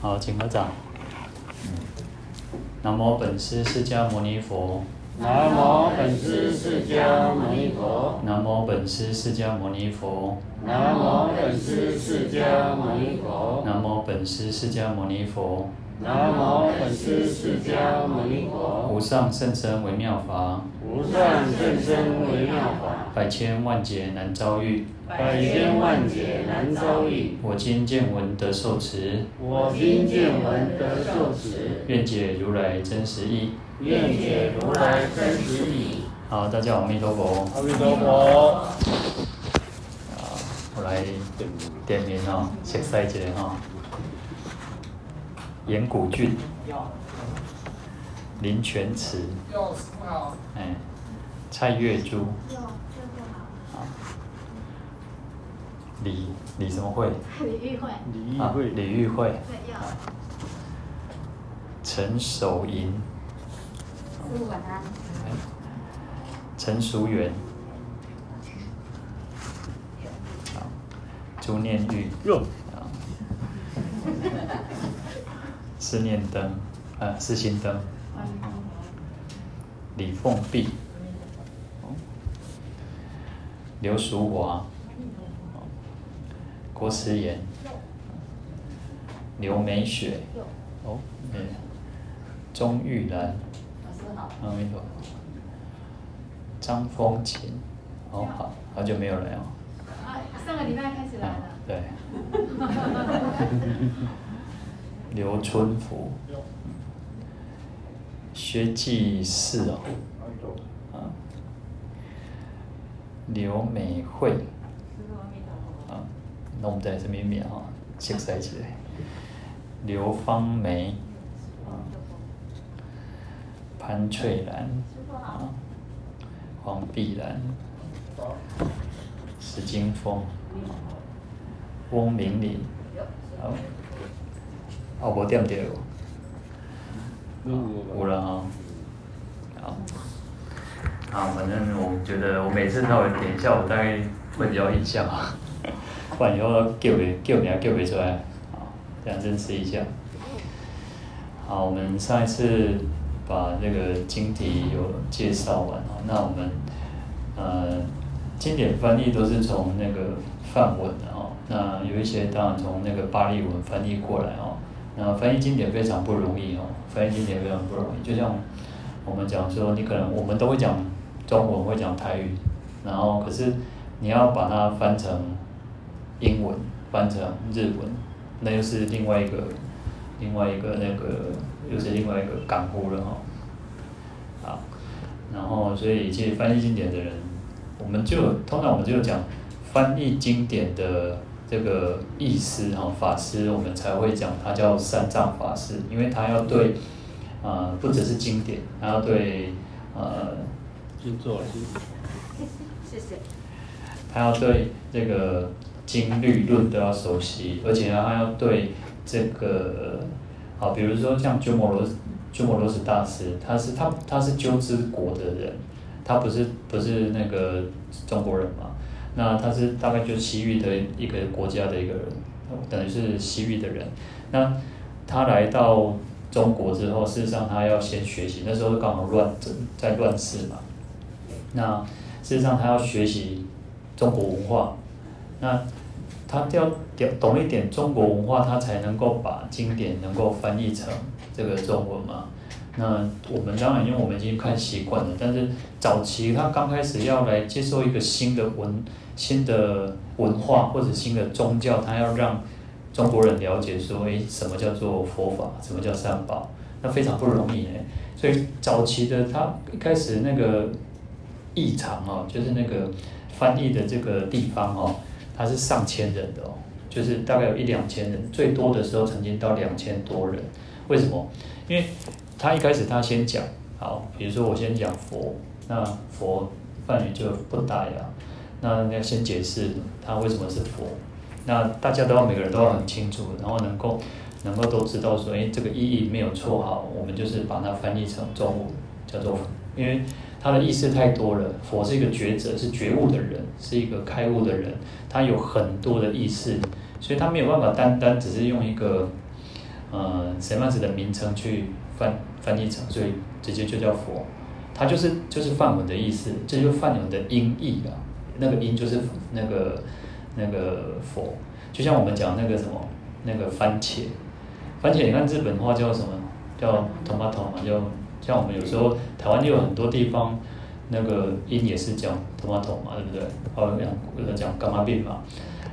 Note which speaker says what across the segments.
Speaker 1: 好，请合掌。南无本师释迦牟尼佛。
Speaker 2: 南无本师释迦牟尼佛。
Speaker 1: 南无本师释迦牟尼佛。
Speaker 2: 南无本师释迦牟尼佛。
Speaker 1: 南无本师释迦牟尼佛。
Speaker 2: 南无本师释迦牟尼佛。
Speaker 1: 无上甚深微妙法。
Speaker 2: 无上甚深微妙法。
Speaker 1: 百千万劫难遭遇。
Speaker 2: 百千万劫难遭遇。
Speaker 1: 我今见闻得受持。
Speaker 2: 我今见闻得受持。
Speaker 1: 愿解如来真实义。
Speaker 2: 愿解如来真实义。
Speaker 1: 好，大家好，阿弥陀佛。
Speaker 2: 阿弥陀佛。
Speaker 1: 啊，我来点名哦，写赛节哈。严古俊，林泉池，哎，蔡月珠，啊，李李什么慧？
Speaker 3: 李玉慧。
Speaker 1: 李玉慧。李玉慧。陈守
Speaker 3: 银。
Speaker 1: 陈淑媛。好，朱念玉。施念灯，啊，施心灯，李凤碧，刘淑华，郭思妍，刘美雪，哦，嗯，钟玉兰，阿弥陀佛，张风琴，哦，好，好久没有来哦。
Speaker 3: 啊，上个礼拜开始来的。
Speaker 1: 对。刘春福，薛继世哦，啊，刘美惠，啊，那我们在这边面哈，写在起。来。刘芳梅，啊，潘翠兰，啊，黄碧兰，石金峰，翁明玲，好。哦，无点着。无，有了哈，好，好，反正我觉得我每次稍微点一下，我大概会比较印象啊，不然以后叫别叫名叫别出来，好，这样认识一下。好，我们上一次把那个经题有介绍完啊，那我们呃经典翻译都是从那个梵文的哦，那有一些当然从那个巴利文翻译过来哦。那翻译经典非常不容易哦，翻译经典非常不容易。就像我们讲说，你可能我们都会讲中文，会讲台语，然后可是你要把它翻成英文，翻成日文，那又是另外一个另外一个那个又是另外一个感悟了哈。好，然后所以其实翻译经典的人，我们就通常我们就讲翻译经典的。这个意思哈法师，我们才会讲他叫三藏法师，因为他要对，呃，不只是经典，他要对，呃，
Speaker 2: 经座，
Speaker 3: 谢谢。
Speaker 1: 他要对这个经律论都要熟悉，而且他要对这个，好，比如说像鸠摩罗鸠摩罗什大师，他是他他是鸠兹国的人，他不是不是那个中国人嘛。那他是大概就是西域的一个国家的一个人，等于是西域的人。那他来到中国之后，事实上他要先学习，那时候刚好乱在乱世嘛。那事实上他要学习中国文化，那他要懂一点中国文化，他才能够把经典能够翻译成这个中文嘛。那我们当然，因为我们已经看习惯了，但是早期他刚开始要来接受一个新的文。新的文化或者新的宗教，他要让中国人了解说，诶，什么叫做佛法，什么叫三宝，那非常不容易诶。所以早期的他一开始那个译场哦，就是那个翻译的这个地方哦，他是上千人的哦，就是大概有一两千人，最多的时候曾经到两千多人。为什么？因为他一开始他先讲，好，比如说我先讲佛，那佛梵语就不打呀。那你要先解释他为什么是佛，那大家都要每个人都要很清楚，然后能够能够都知道说，哎，这个意义没有错好，我们就是把它翻译成中文，叫做，因为他的意思太多了。佛是一个觉者，是觉悟的人，是一个开悟的人，他有很多的意思，所以他没有办法单单只是用一个呃什么样子的名称去翻翻译成，所以直接就叫佛。它就是就是梵文的意思，这就是梵文的音译啊。那个音就是那个那个佛，就像我们讲那个什么那个番茄，番茄你看日本话叫什么？叫 tomato 嘛，就像我们有时候台湾就有很多地方那个音也是讲 tomato 嘛，对不对？或者讲或者讲干嘛病嘛，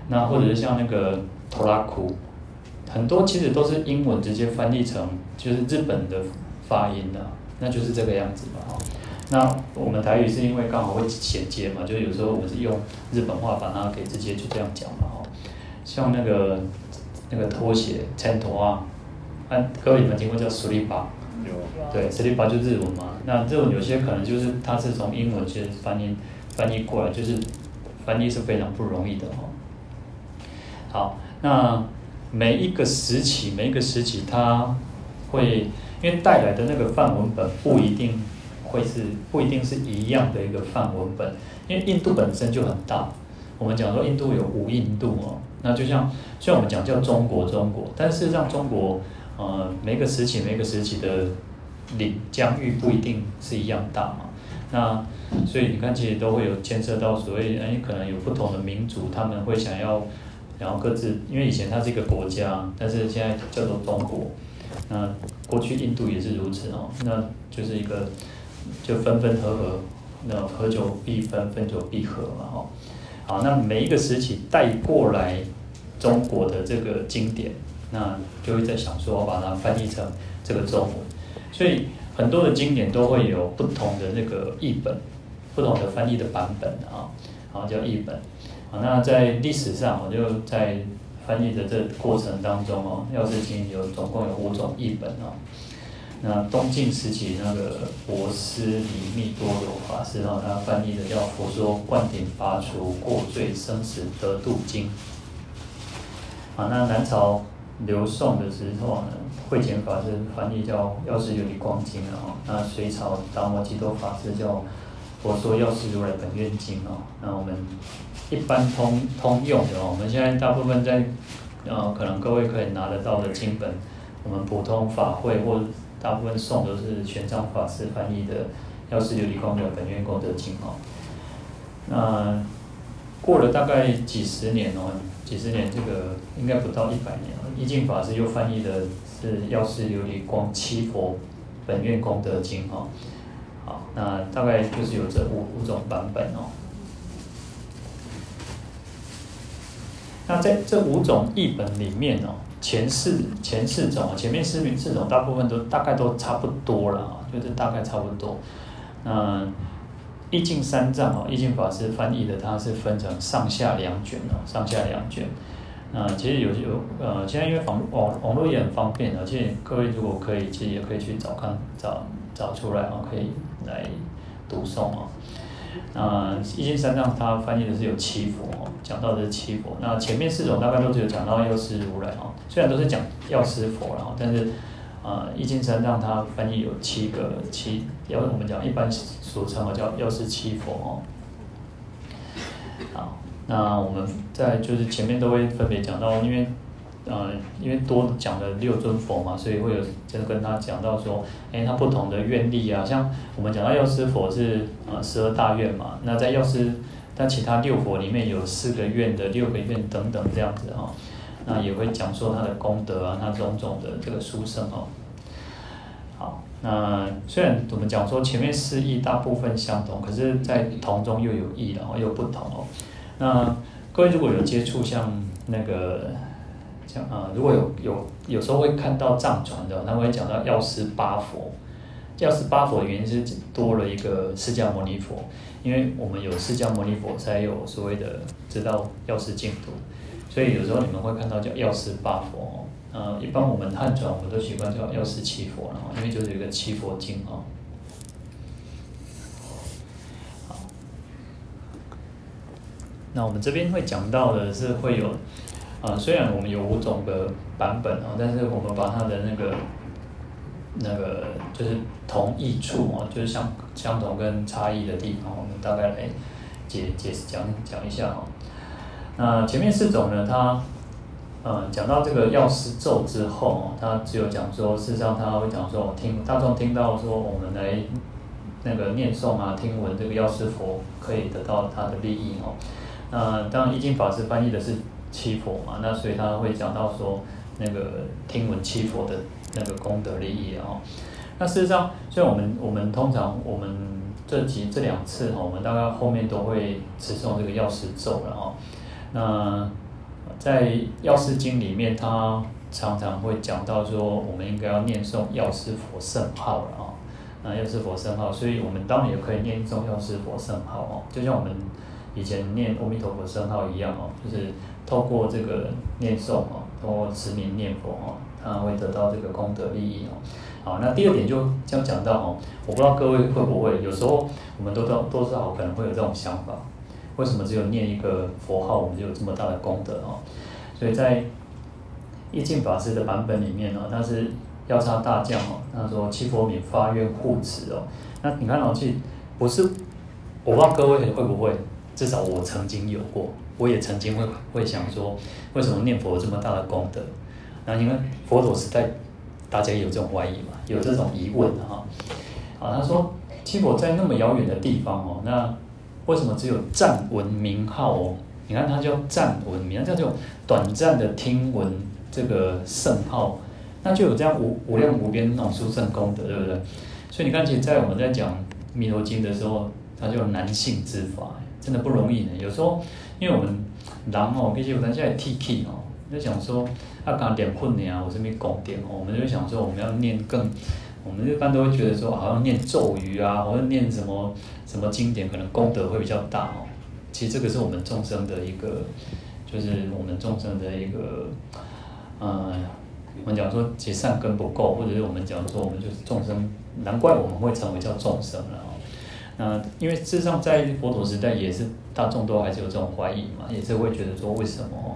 Speaker 1: 那或者是像那个托拉库，很多其实都是英文直接翻译成就是日本的发音的，那就是这个样子嘛，哈。那我们台语是因为刚好会衔接嘛，就有时候我们是用日本话把它给直接就这样讲嘛，哈。像那个那个拖鞋，穿拖啊，按各位有没有听过叫スリッパ？有。对，スリッパ就日文嘛。那这种有些可能就是它是从英文其实翻译翻译过来，就是翻译是非常不容易的哈。好，那每一个时期，每一个时期它 会因为带来的那个范文本不一定。会是不一定是一样的一个范文本，因为印度本身就很大。我们讲说印度有五印度哦，那就像虽然我们讲叫中国中国，但事实上中国呃每个时期每个时期的领疆域不一定是一样大嘛。那所以你看，其实都会有牵涉到所谓哎，可能有不同的民族，他们会想要然后各自，因为以前它是一个国家，但是现在叫做中国。那过去印度也是如此哦，那就是一个。就分分合合，那合久必分，分久必合嘛，哈。好，那每一个时期带过来中国的这个经典，那就会在想说，我把它翻译成这个中文。所以很多的经典都会有不同的那个译本，不同的翻译的版本啊，好叫译本。好，那在历史上，我就在翻译的这过程当中哦，药师经有总共有五种译本哦。那东晋时期那个博斯离密多罗法师，哦他翻译的叫《佛说灌顶拔除过罪生死得度经》。啊，那南朝刘宋的时候呢，慧简法师翻译叫《药师琉璃光经》啊。那隋朝达摩笈多法师叫《佛说药师如来本愿经》啊。那我们一般通通用的哦，我们现在大部分在呃，可能各位可以拿得到的经本，我们普通法会或大部分诵都是玄奘法师翻译的《药师琉璃光的本愿功德经》哦。那过了大概几十年哦，几十年这个应该不到一百年了。义净法师又翻译的是《药师琉璃光七佛本愿功德经》哦。好，那大概就是有这五五种版本哦。那在这五种译本里面哦。前四前四种，前面四名四种大部分都大概都差不多了啊，就是大概差不多。那义净三藏哦，义净法师翻译的，它是分成上下两卷哦，上下两卷。那其实有有呃，现在因为网网网络也很方便，而且各位如果可以，其实也可以去找看找找出来啊，可以来读诵啊。那义净三藏它翻译的是有七佛哦，讲到的是七佛。那前面四种大概都只有讲到药师如来哦，虽然都是讲药师佛然后，但是啊，义净三藏它翻译有七个七，要我们讲一般俗称啊叫药师七佛哦。好，那我们在就是前面都会分别讲到，因为。呃，因为多讲了六尊佛嘛，所以会有就是跟他讲到说，哎，他不同的愿力啊，像我们讲到药师佛是呃十二大愿嘛，那在药师，但其他六佛里面有四个愿的六个愿等等这样子哈、哦，那也会讲说他的功德啊，他种种的这个殊胜哦。好，那虽然我们讲说前面四义大部分相同，可是在同中又有异，然后又不同哦。那各位如果有接触像那个。啊，如果有有有时候会看到藏传的，他会讲到药师八佛。药师八佛的原因是多了一个释迦牟尼佛，因为我们有释迦牟尼佛，才有所谓的知道药师净土。所以有时候你们会看到叫药师八佛。呃，一般我们汉传我们都习惯叫药师七佛，然后因为就是有一个七佛经啊。好，那我们这边会讲到的是会有。啊，虽然我们有五种的版本啊，但是我们把它的那个那个就是同异处啊，就是相相同跟差异的地方，我们大概来解解释讲讲一下啊。那前面四种呢，它嗯，讲到这个药师咒之后，他只有讲说，事实上他会讲说，听大众听到说，我们来那个念诵啊，听闻这个药师佛可以得到他的利益哦。那当然，一经法师翻译的是七佛嘛，那所以他会讲到说，那个听闻七佛的那个功德利益哦。那事实上，所以我们我们通常我们这集这两次哈，我们大概后面都会持诵这个药师咒了哈。那在《药师经》里面，他常常会讲到说，我们应该要念诵药师佛圣号了啊。那药师佛圣号，所以我们当然也可以念诵药师佛圣号哦，就像我们以前念阿弥陀佛圣号一样哦，就是透过这个念诵哦，透过持名念佛哦，他会得到这个功德利益哦。好，那第二点就这样讲到哦，我不知道各位会不会，有时候我们都都都知道可能会有这种想法。为什么只有念一个佛号，我们就有这么大的功德哦？所以在义净法师的版本里面呢，他是要差大将哦，他说七佛免发愿护持哦。那你看哦，其实不是，我不知道各位会不会，至少我曾经有过，我也曾经会会想说，为什么念佛有这么大的功德？那你看佛陀时代，大家有这种怀疑嘛，有这种疑问哈。啊，他说七佛在那么遥远的地方哦，那。为什么只有暂闻名号哦？你看它叫暂闻名，叫这种短暂的听闻这个圣号，那就有这样无无量无边那种殊胜功德，对不对？所以你看，其实，在我们在讲《弥陀经》的时候，它就有难信之法，真的不容易呢。有时候，因为我们人哦，毕竟我们现在 T K 哦，就想说啊，刚点困呢啊，我这边拱点哦，我们就想说我们要念更。我们一般都会觉得说，好像念咒语啊，或者念什么什么经典，可能功德会比较大哦。其实这个是我们众生的一个，就是我们众生的一个，呃，我们讲说其实善根不够，或者是我们讲说我们就是众生，难怪我们会成为叫众生了哦。那因为事实上在佛陀时代也是大众都还是有这种怀疑嘛，也是会觉得说为什么哦？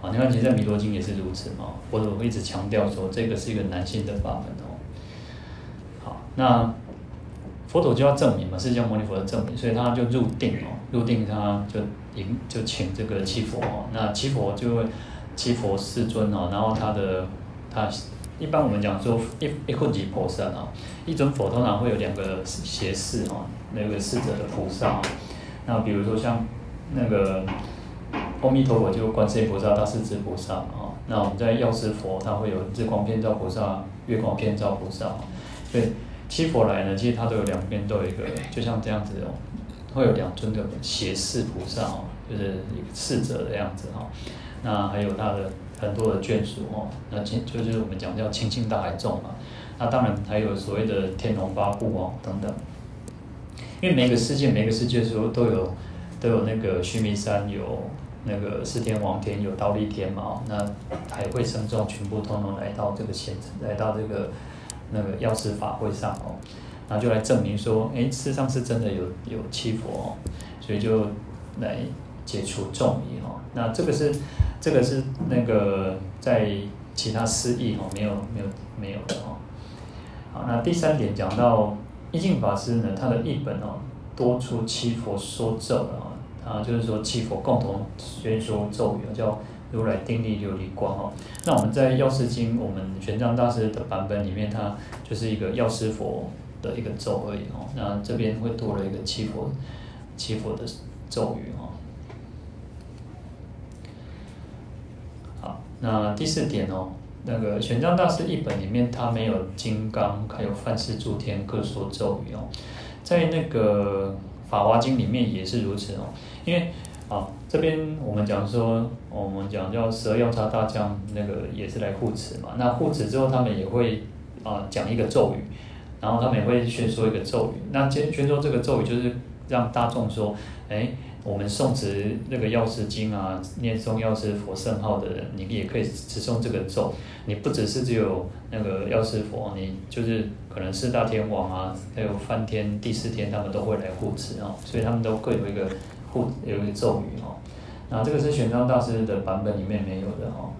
Speaker 1: 啊，你看其实在弥陀经也是如此嘛，佛陀一直强调说这个是一个男性的法门哦。好那佛陀就要证明嘛，释迦牟尼佛的证明，所以他就入定哦，入定他就引就请这个七佛哦，那七佛就会七佛世尊哦，然后他的他一般我们讲说一一混级菩萨啊，一尊佛通常会有两个胁侍哦，那个侍者的菩萨，那比如说像那个阿弥陀佛就观世音菩萨、大势至菩萨啊，那我们在药师佛他会有日光遍照菩萨、月光遍照菩萨，所以。七佛来呢，其实它都有两边都有一个，就像这样子哦，会有两尊的胁侍菩萨哦，就是一个侍者的样子哈。那还有他的很多的眷属哦，那亲就是我们讲叫亲近大海众嘛。那当然还有所谓的天龙八部哦等等。因为每个世界每个世界说都有都有那个须弥山有那个四天王天有忉利天嘛，那还会僧众全部通通来到这个现来到这个。那个药师法会上哦，然后就来证明说，哎，事实上是真的有有七佛哦，所以就来解除众疑哦。那这个是这个是那个在其他释义哦没有没有没有的哦。好，那第三点讲到一净法师呢，他的译本哦多出七佛说咒啊，啊就是说七佛共同宣说咒语叫。如来定力琉璃光哦，那我们在药师经，我们玄奘大师的版本里面，它就是一个药师佛的一个咒而已哦。那这边会多了一个七佛，七佛的咒语哦。好，那第四点哦，那个玄奘大师译本里面，它没有金刚，还有梵世诸天各说咒语哦。在那个法华经里面也是如此哦，因为。啊，这边我们讲说，我们讲叫十二药叉大将，那个也是来护持嘛。那护持之后，他们也会啊讲一个咒语，然后他们也会宣说一个咒语。那宣宣说这个咒语，就是让大众说，哎，我们诵持那个药师经啊，念诵药师佛圣号的人，你也可以持诵这个咒。你不只是只有那个药师佛，你就是可能四大天王啊，还有梵天、第四天，他们都会来护持哦，所以他们都各有一个。护有一个咒语哦，那这个是玄奘大师的版本里面没有的哦。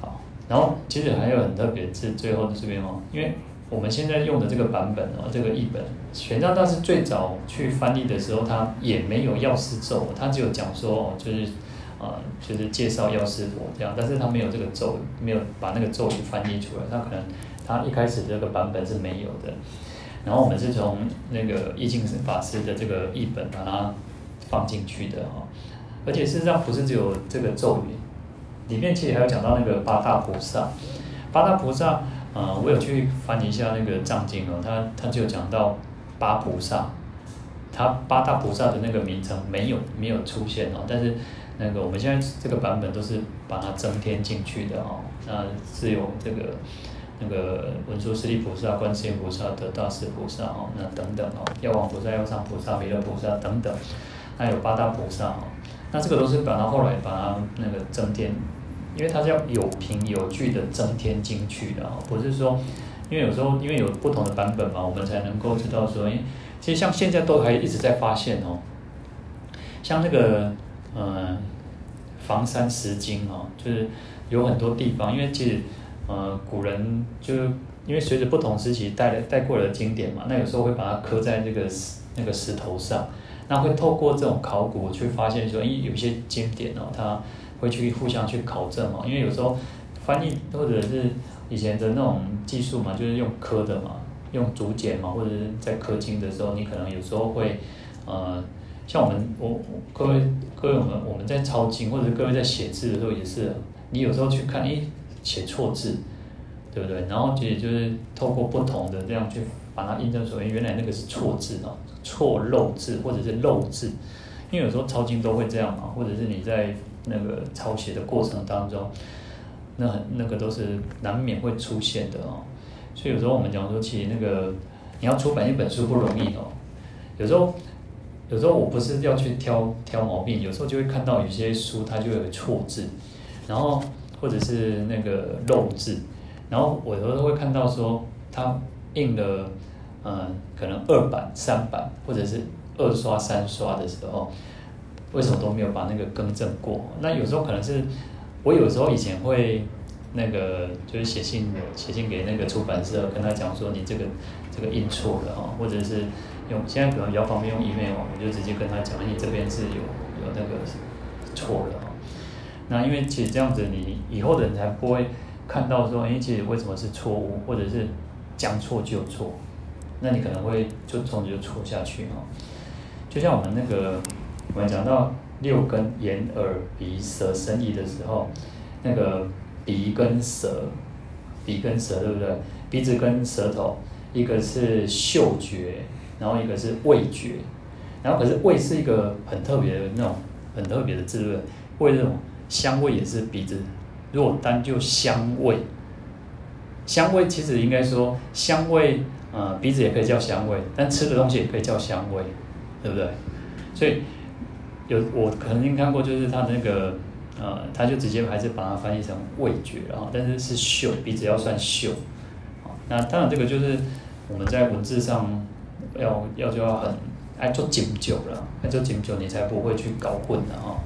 Speaker 1: 好，然后其实还有很特别是最后这边哦，因为我们现在用的这个版本哦，这个译本，玄奘大师最早去翻译的时候，他也没有药师咒，他只有讲说哦，就是啊、呃，就是介绍药师佛这样，但是他没有这个咒，没有把那个咒语翻译出来，他可能他一开始这个版本是没有的。然后我们是从那个易净法师的这个译本把它放进去的哈，而且事实上不是只有这个咒语，里面其实还有讲到那个八大菩萨，八大菩萨啊、呃，我有去翻一下那个藏经哦，他他就讲到八菩萨，他八大菩萨的那个名称没有没有出现哦，但是那个我们现在这个版本都是把它增添进去的哦，那是有这个。那个文殊师利菩萨、观世音菩萨、得大势菩萨哦，那等等哦，药王菩萨、药上菩萨、弥勒菩萨等等，还有八大菩萨哦，那这个都是把它后来把它那个增添，因为它是要有凭有据的增添进去的哦，不是说，因为有时候因为有不同的版本嘛，我们才能够知道说，诶，其实像现在都还一直在发现哦，像那个嗯，房山石经哦，就是有很多地方，因为其实。呃，古人就因为随着不同时期带来带过来的经典嘛，那有时候会把它刻在那个石那个石头上，那会透过这种考古去发现说，诶，有些经典哦，它会去互相去考证嘛，因为有时候翻译或者是以前的那种技术嘛，就是用刻的嘛，用竹简嘛，或者是在刻经的时候，你可能有时候会呃，像我们我各位各位我们我们在抄经或者各位在写字的时候也是，你有时候去看，诶。写错字，对不对？然后其实就是透过不同的这样去把它印证出来，原来那个是错字哦，错漏字或者是漏字。因为有时候抄经都会这样嘛，或者是你在那个抄写的过程当中，那很那个都是难免会出现的哦。所以有时候我们讲说，其实那个你要出版一本书不容易哦。有时候有时候我不是要去挑挑毛病，有时候就会看到有些书它就有错字，然后。或者是那个漏字，然后我有时候会看到说，他印了，嗯，可能二版、三版，或者是二刷、三刷的时候，为什么都没有把那个更正过？那有时候可能是，我有时候以前会那个就是写信写信给那个出版社，跟他讲说你这个这个印错了哦，或者是用现在可能比较方便用 email，我就直接跟他讲，你这边是有有那个错了。那因为其实这样子，你以后的人才不会看到说，哎，其实为什么是错误，或者是将错就错，那你可能会就从此就错下去哈。就像我们那个，我们讲到六根眼耳鼻舌身意的时候，那个鼻跟舌，鼻跟舌对不对？鼻子跟舌头，一个是嗅觉，然后一个是味觉，然后可是味是一个很特别的那种很特别的滋味，味这种。香味也是鼻子，如果单就香味，香味其实应该说香味，呃，鼻子也可以叫香味，但吃的东西也可以叫香味，对不对？所以有我曾经看过，就是他那个，呃，他就直接还是把它翻译成味觉，然后但是是嗅，鼻子要算嗅，那当然这个就是我们在文字上要要就要很爱做讲究了，爱做讲究，你才不会去搞混的哈。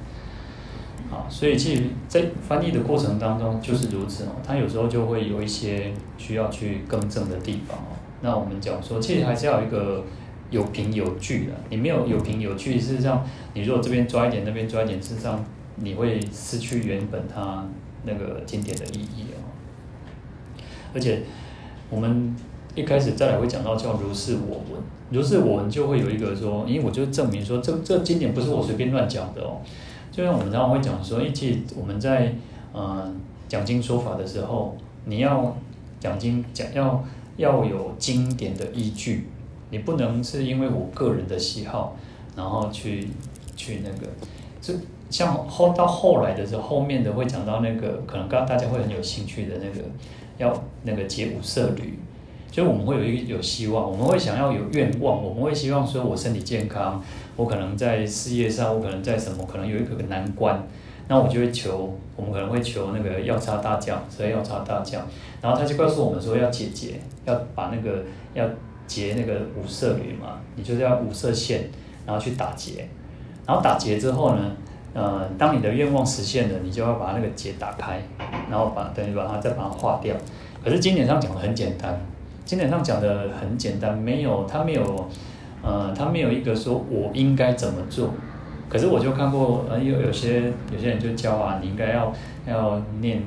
Speaker 1: 啊，所以其实，在翻译的过程当中就是如此哦。它有时候就会有一些需要去更正的地方哦。那我们讲说，其实还是要有一个有凭有据的。你没有有凭有据，事实上，你如果这边抓一点，那边抓一点，事实上你会失去原本它那个经典的意义哦。而且，我们一开始再来会讲到叫如是我闻，如是我闻就会有一个说，因为我就证明说，这这经典不是我随便乱讲的哦。就像我们常常会讲说，一起我们在呃讲经说法的时候，你要讲经讲要要有经典的依据，你不能是因为我个人的喜好，然后去去那个，就像后到后来的时候，后面的会讲到那个可能刚刚大家会很有兴趣的那个要那个解五色旅。所以我们会有一个有希望，我们会想要有愿望，我们会希望说，我身体健康，我可能在事业上，我可能在什么，可能有一个难关，那我就会求，我们可能会求那个药叉大将，所以药叉大将，然后他就告诉我们说要解决，要把那个要结那个五色侣嘛，你就是要五色线，然后去打结，然后打结之后呢，呃，当你的愿望实现了，你就要把那个结打开，然后把等于把它再把它化掉。可是经典上讲的很简单。经典上讲的很简单，没有他没有，呃，他没有一个说我应该怎么做，可是我就看过，呃，有有些有些人就教啊，你应该要要念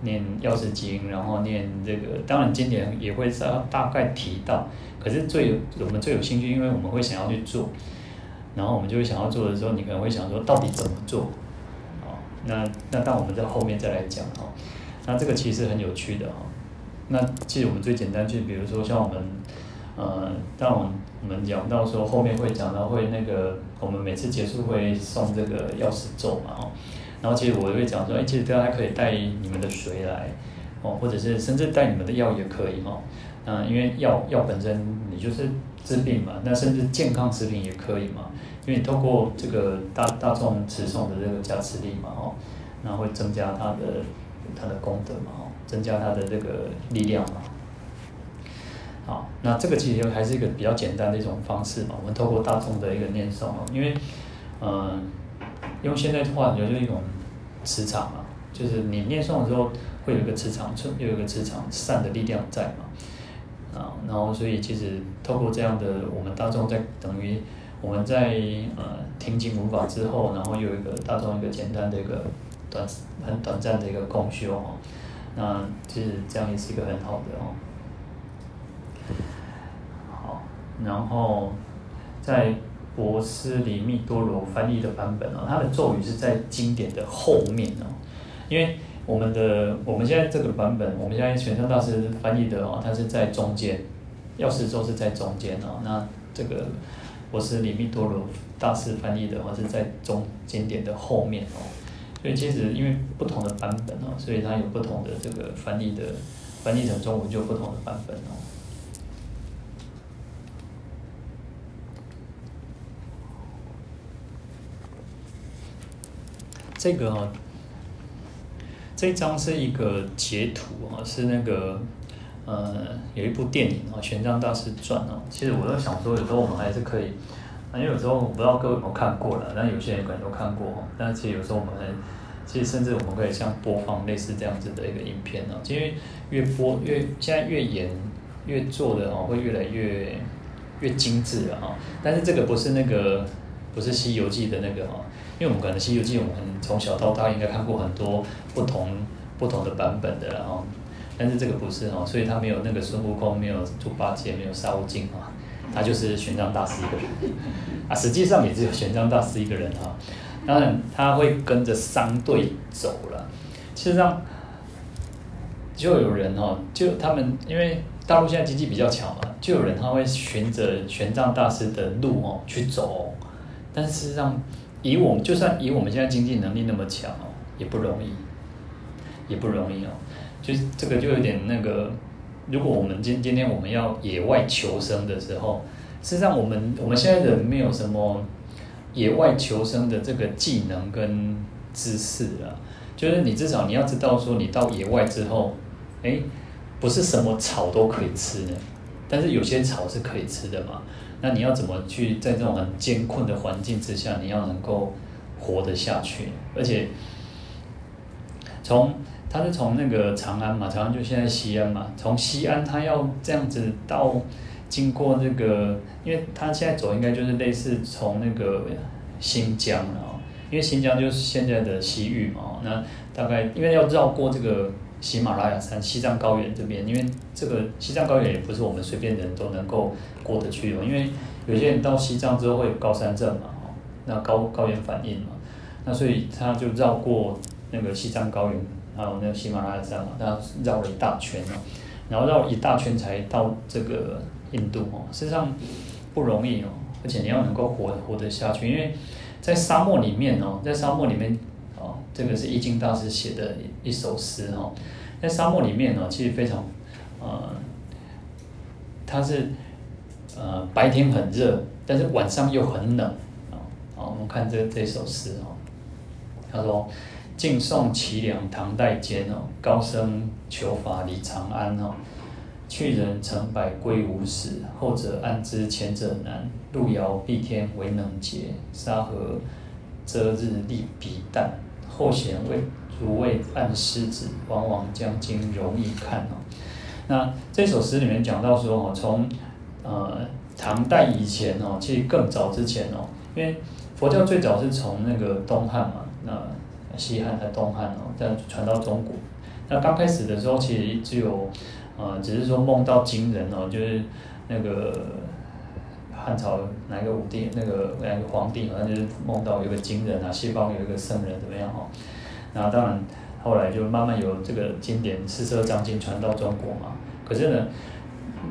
Speaker 1: 念药师经，然后念这个，当然经典也会大大概提到。可是最有我们最有兴趣，因为我们会想要去做，然后我们就会想要做的时候，你可能会想说，到底怎么做？哦，那那当我们在后面再来讲哦。那这个其实很有趣的哈。那其实我们最简单，就比如说像我们，呃，当我们我们讲到说后面会讲到会那个，我们每次结束会送这个钥匙咒嘛哦。然后其实我也会讲说，哎，其实大家可以带你们的水来哦，或者是甚至带你们的药也可以哈。嗯，因为药药本身你就是治病嘛，那甚至健康食品也可以嘛，因为你透过这个大大众持诵的这个加持力嘛，哦，那会增加它的它的功德嘛，哦，增加它的这个力量嘛。好，那这个其实还是一个比较简单的一种方式嘛，我们透过大众的一个念诵哦，因为，嗯，用现在的话就是一种磁场嘛，就是你念诵的时候会有一个磁场，有一个磁场善的力量在嘛。啊，然后所以其实透过这样的，我们大众在等于我们在呃听经闻法之后，然后有一个大众一个简单的一个短很短暂的一个共修哦，那其实这样也是一个很好的哦。好，然后在博斯里密多罗翻译的版本哦，它的咒语是在经典的后面哦，因为。我们的我们现在这个版本，我们现在玄奘大师翻译的哦，它是在中间，药师咒是在中间哦。那这个波斯里密多罗大师翻译的话是在中间点的后面哦。所以其实因为不同的版本哦，所以它有不同的这个翻译的翻译成中文就不同的版本哦。这个哦。这张是一个截图啊，是那个呃，有一部电影啊，《玄奘大师传》哦。其实我在想说，有时候我们还是可以，因为有时候我不知道各位有没有看过了，但有些人可能都看过哦。但其实有时候我们还，其实甚至我们可以像播放类似这样子的一个影片哦，因为越播越现在越演越做的哦，会越来越越精致了哈。但是这个不是那个不是《西游记》的那个哈。因为我们可能《西游记》，我们从小到大应该看过很多不同不同的版本的，然后，但是这个不是哦，所以他没有那个孙悟空，没有猪八戒，没有沙悟净啊，他就是玄奘大师一个人。啊，实际上也只有玄奘大师一个人哈，当然他会跟着商队走了，事实上就有人哈，就他们因为大陆现在经济比较强嘛，就有人他会循着玄奘大师的路哦去走，但事实上。以我们就算以我们现在经济能力那么强哦，也不容易，也不容易哦。就是这个就有点那个，如果我们今今天我们要野外求生的时候，实际上我们我们现在人没有什么野外求生的这个技能跟知识啊。就是你至少你要知道说，你到野外之后，哎，不是什么草都可以吃的，但是有些草是可以吃的嘛。那你要怎么去在这种很艰困的环境之下，你要能够活得下去？而且从他是从那个长安嘛，长安就现在西安嘛，从西安他要这样子到经过那个，因为他现在走应该就是类似从那个新疆啊，因为新疆就是现在的西域嘛，那大概因为要绕过这个。喜马拉雅山、西藏高原这边，因为这个西藏高原也不是我们随便人都能够过得去哦。因为有些人到西藏之后会有高山症嘛，哦，那高高原反应嘛，那所以他就绕过那个西藏高原，还有那个喜马拉雅山嘛，他绕了一大圈哦，然后绕一大圈才到这个印度哦。实际上不容易哦，而且你要能够活活得下去，因为在沙漠里面哦，在沙漠里面。这个是易经大师写的一首诗哈，在沙漠里面呢，其实非常，呃，它是呃白天很热，但是晚上又很冷啊。好，我们看这这首诗哦，他说：“晋宋齐梁唐代间哦，高僧求法离长安哦，去人成百归无始，后者安知前者难？路遥碧天为能捷，沙河遮日立彼旦。”后贤为如为暗狮子，往往将经容易看哦。那这首诗里面讲到说哦，从呃唐代以前哦，其实更早之前哦，因为佛教最早是从那个东汉嘛，那西汉和东汉哦，再传到中国。那刚开始的时候，其实只有，呃，只是说梦到惊人哦，就是那个汉朝哪个武帝，那个哪个皇帝，好像就是梦到有个金人啊，西方有一个圣人怎么样哦。然后当然后来就慢慢有这个经典四十二章经传到中国嘛。可是呢，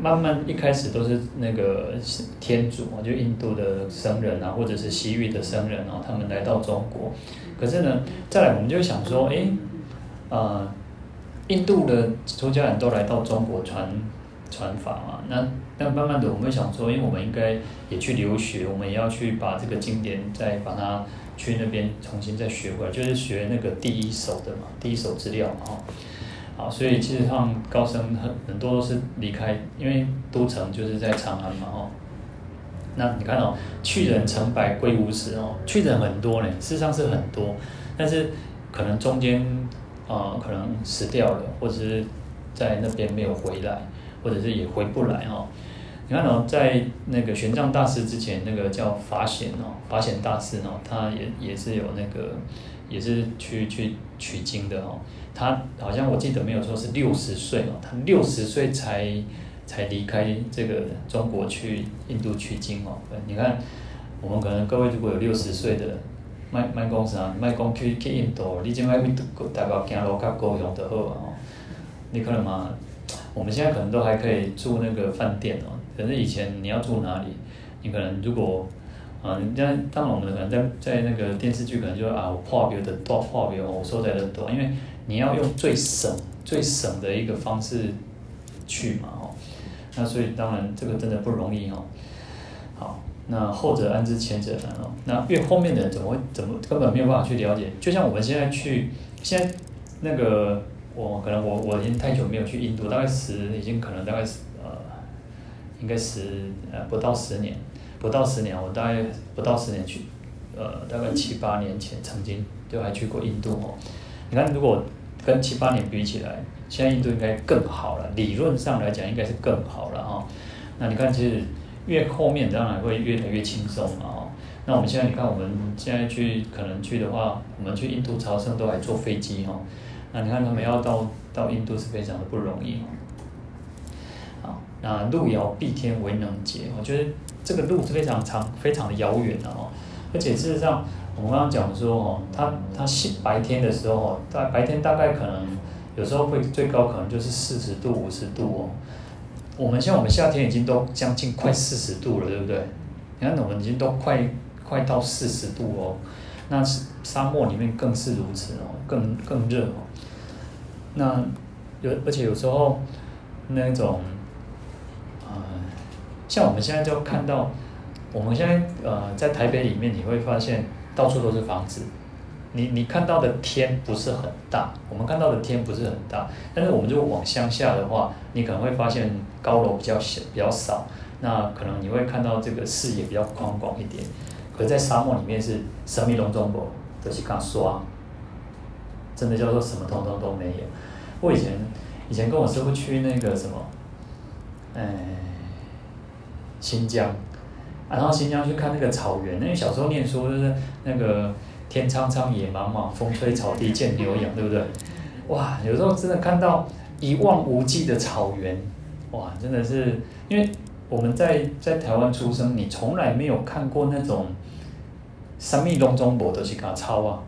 Speaker 1: 慢慢一开始都是那个天主啊，就印度的僧人啊，或者是西域的僧人啊，他们来到中国。可是呢，再来我们就想说，哎，呃。印度的出家人都来到中国传传法嘛，那那慢慢的我们想说，因为我们应该也去留学，我们也要去把这个经典再把它去那边重新再学回来，就是学那个第一手的嘛，第一手资料嘛，哈，好，所以其实上高僧很很多都是离开，因为都城就是在长安嘛，哈，那你看哦，去人成百归无实哦，去人很多呢，事实上是很多，但是可能中间。啊、呃，可能死掉了，或者是在那边没有回来，或者是也回不来哈、哦。你看哦，在那个玄奘大师之前，那个叫法显哦，法显大师哦，他也也是有那个，也是去去取经的哦。他好像我记得没有说是六十岁哦，他六十岁才才离开这个中国去印度取经哦。你看，我们可能各位如果有六十岁的。卖卖讲啥？卖讲去去印度，你即摆去台北行路较高雄就好啊！吼，你可能嘛，我们现在可能都还可以住那个饭店哦。可是以前你要住哪里？你可能如果啊，人家当然我们可能在在那个电视剧可能就啊我，破表的多破表，我收在的多，因为你要用最省最省的一个方式去嘛，哦。那所以当然这个真的不容易哦。好。那后者安之前者难哦？那越后面的人怎么会怎么根本没有办法去了解？就像我们现在去，现在那个我可能我我已经太久没有去印度，大概十已经可能大概十呃，应该十呃不到十年，不到十年，我大概不到十年去，呃大概七八年前曾经就还去过印度哦。你看如果跟七八年比起来，现在印度应该更好了，理论上来讲应该是更好了哈。那你看其实。越后面当然会越来越轻松嘛哦，那我们现在你看，我们现在去可能去的话，我们去印度朝圣都还坐飞机哈，那你看他们要到到印度是非常的不容易哦。好，那路遥碧天为能捷，我觉得这个路是非常长，非常的遥远的哦。而且事实上，我们刚刚讲说哦，它它白天的时候，大白天大概可能有时候会最高可能就是四十度五十度哦。我们像我们夏天已经都将近快四十度了，对不对？你看我们已经都快快到四十度哦，那是沙漠里面更是如此哦，更更热哦。那有而且有时候那种，呃，像我们现在就看到，我们现在呃在台北里面，你会发现到处都是房子。你你看到的天不是很大，我们看到的天不是很大，但是我们如果往乡下的话，你可能会发现高楼比较小比较少，那可能你会看到这个视野比较宽广一点。可在沙漠里面是什么拢总无，都是刚刷，真的叫做什么通通都没有。我以前以前跟我师父去那个什么，哎，新疆，然后新疆去看那个草原，因为小时候念书就是那个。天苍苍，野茫茫，风吹草低见牛羊，对不对？哇，有时候真的看到一望无际的草原，哇，真的是，因为我们在在台湾出生，你从来没有看过那种什么拢总无都是赶草啊。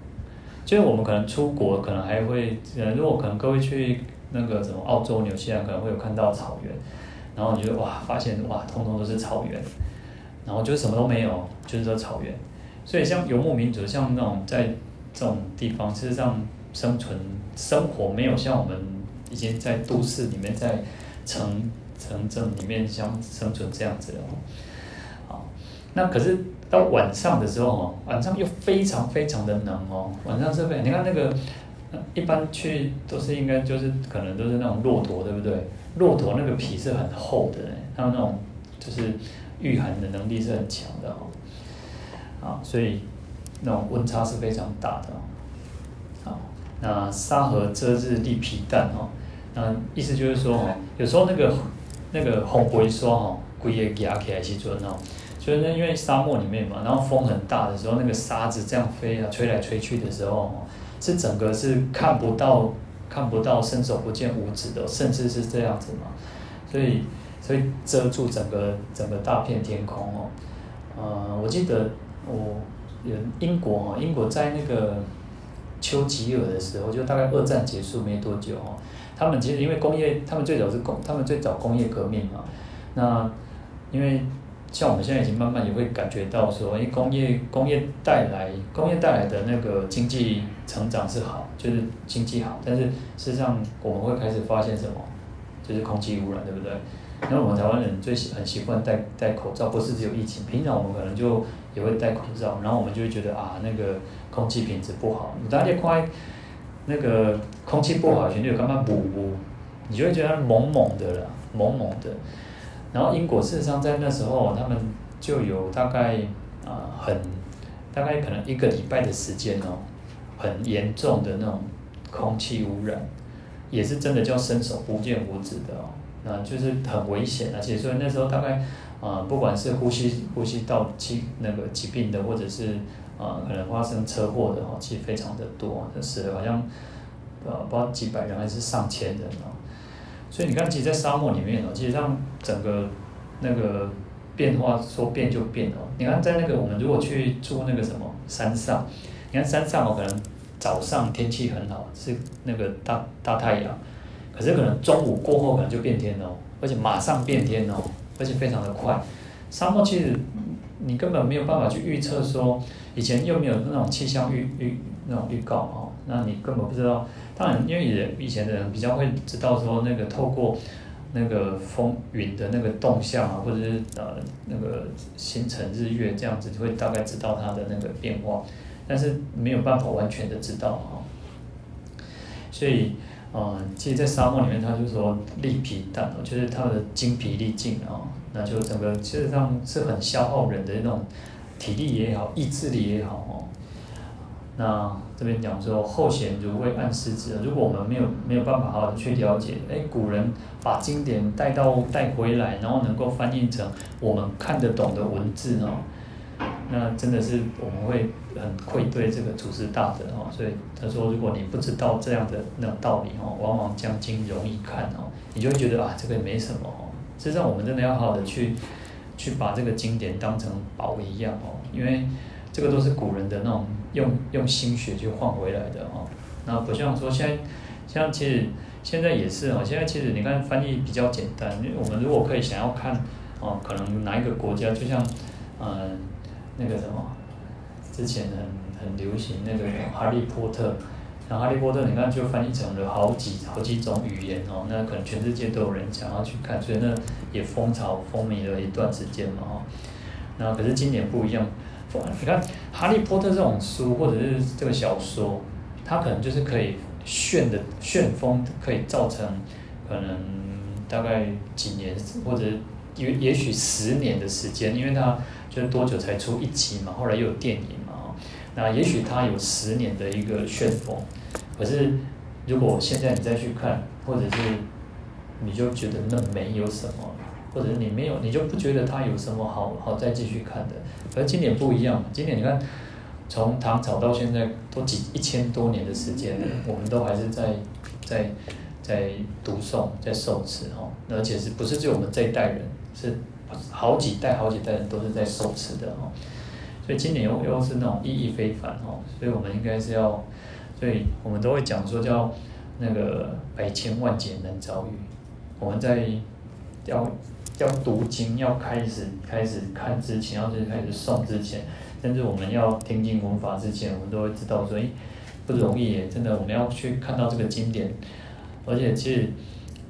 Speaker 1: 就是我们可能出国，可能还会，呃，如果可能各位去那个什么澳洲、纽西兰，可能会有看到草原，然后你就哇，发现哇，通通都是草原，然后就什么都没有，就是这草原。所以像游牧民族，像那种在这种地方，事实上生存生活没有像我们已经在都市里面，在城城镇里面像生存这样子的。那可是到晚上的时候哦，晚上又非常非常的冷哦。晚上是非常，你看那个一般去都是应该就是可能都是那种骆驼，对不对？骆驼那个皮是很厚的，它那种就是御寒的能力是很强的哦。啊，所以那种温差是非常大的。好，那沙河遮日利皮蛋哦，那意思就是说哦，有时候那个那个风不会说哈，规个压起来时阵哦，就是因为沙漠里面嘛，然后风很大的时候，那个沙子这样飞啊，吹来吹去的时候，是整个是看不到看不到伸手不见五指的，甚至是这样子嘛，所以所以遮住整个整个大片天空哦。呃，我记得我有英国哈，英国在那个丘吉尔的时候，就大概二战结束没多久哦，他们其实因为工业，他们最早是工，他们最早工业革命嘛，那因为。像我们现在已经慢慢也会感觉到说，因为工业工业带来工业带来的那个经济成长是好，就是经济好，但是事实上我们会开始发现什么，就是空气污染，对不对？因为我们台湾人最喜很习惯戴戴口罩，不是只有疫情，平常我们可能就也会戴口罩，然后我们就会觉得啊，那个空气品质不好，你大家快那个空气不好，旋律刚刚补补，你就会觉得蒙蒙的了，蒙蒙的。然后英国事实上在那时候，他们就有大概啊、很大概可能一个礼拜的时间哦，很严重的那种空气污染，也是真的叫伸手不见五指的哦，那就是很危险，而且所以那时候大概啊、不管是呼吸呼吸道疾那个疾病的，或者是啊、呃、可能发生车祸的哦，其实非常的多，就是好像呃不知道几百人还是上千人哦。所以你看，其实，在沙漠里面哦，其实上整个那个变化说变就变哦。你看，在那个我们如果去住那个什么山上，你看山上哦，可能早上天气很好，是那个大大太阳，可是可能中午过后可能就变天哦，而且马上变天哦，而且非常的快。沙漠其实你根本没有办法去预测说，以前又没有那种气象预预那种预告哦，那你根本不知道。当然，因为以以前的人比较会知道说，那个透过那个风云的那个动向啊，或者是呃那个星辰日月这样子，会大概知道它的那个变化，但是没有办法完全的知道啊。所以，呃，其实，在沙漠里面，他就说力疲惮，就是他的精疲力尽啊，那就整个其实上是很消耗人的那种体力也好，意志力也好哦。那这边讲说，后贤如未谙师之，如果我们没有没有办法好好的去了解，哎，古人把经典带到带回来，然后能够翻译成我们看得懂的文字哦，那真的是我们会很愧对这个祖师大德哦。所以他说，如果你不知道这样的那种道理哦，往往将经容易看哦，你就会觉得啊，这个也没什么哦。实际上，我们真的要好好的去去把这个经典当成宝一样哦，因为。这个都是古人的那种用用心血去换回来的哦，那不像说现在，像其实现在也是哦，现在其实你看翻译比较简单，因为我们如果可以想要看哦，可能哪一个国家，就像嗯那个什么，之前很很流行那个 哈利波特，然后哈利波特你看就翻译成了好几好几种语言哦，那可能全世界都有人想要去看，所以那也风潮风靡了一段时间嘛哦，那可是今年不一样。你看《哈利波特》这种书，或者是这个小说，它可能就是可以旋的旋风，可以造成可能大概几年，或者也也许十年的时间，因为它就是多久才出一集嘛，后来又有电影嘛，那也许它有十年的一个旋风，可是如果现在你再去看，或者是你就觉得那没有什么。或者你没有，你就不觉得它有什么好好再继续看的。而今年不一样，今年你看，从唐朝到现在都几一千多年的时间了，我们都还是在在在读诵，在受持哦，而且是不是只有我们这一代人，是好几代好几代人都是在受持的哦。所以今年又又是那种意义非凡哦，所以我们应该是要，所以我们都会讲说叫那个百千万劫难遭遇，我们在要。要读经，要开始开始看之前，要就是开始诵之前，甚至我们要听经闻法之前，我们都会知道说，诶，不容易耶，真的，我们要去看到这个经典，而且其实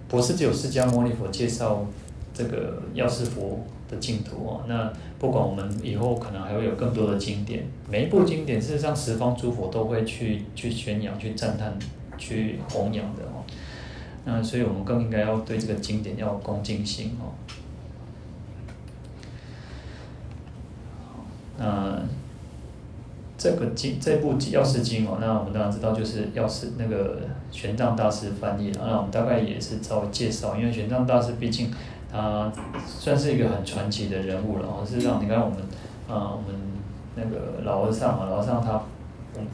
Speaker 1: 不是只有释迦牟尼佛介绍这个药师佛的净土哦，那不管我们以后可能还会有更多的经典，每一部经典事实上十方诸佛都会去去宣扬、去赞叹、去弘扬的。那所以，我们更应该要对这个经典要有恭敬心哦。那这个经这部《药师经》哦，那我们当然知道，就是药师那个玄奘大师翻译，那我们大概也是稍微介绍，因为玄奘大师毕竟他算是一个很传奇的人物了哦。事实上，你看我们啊，我们那个老和尚啊，老和尚他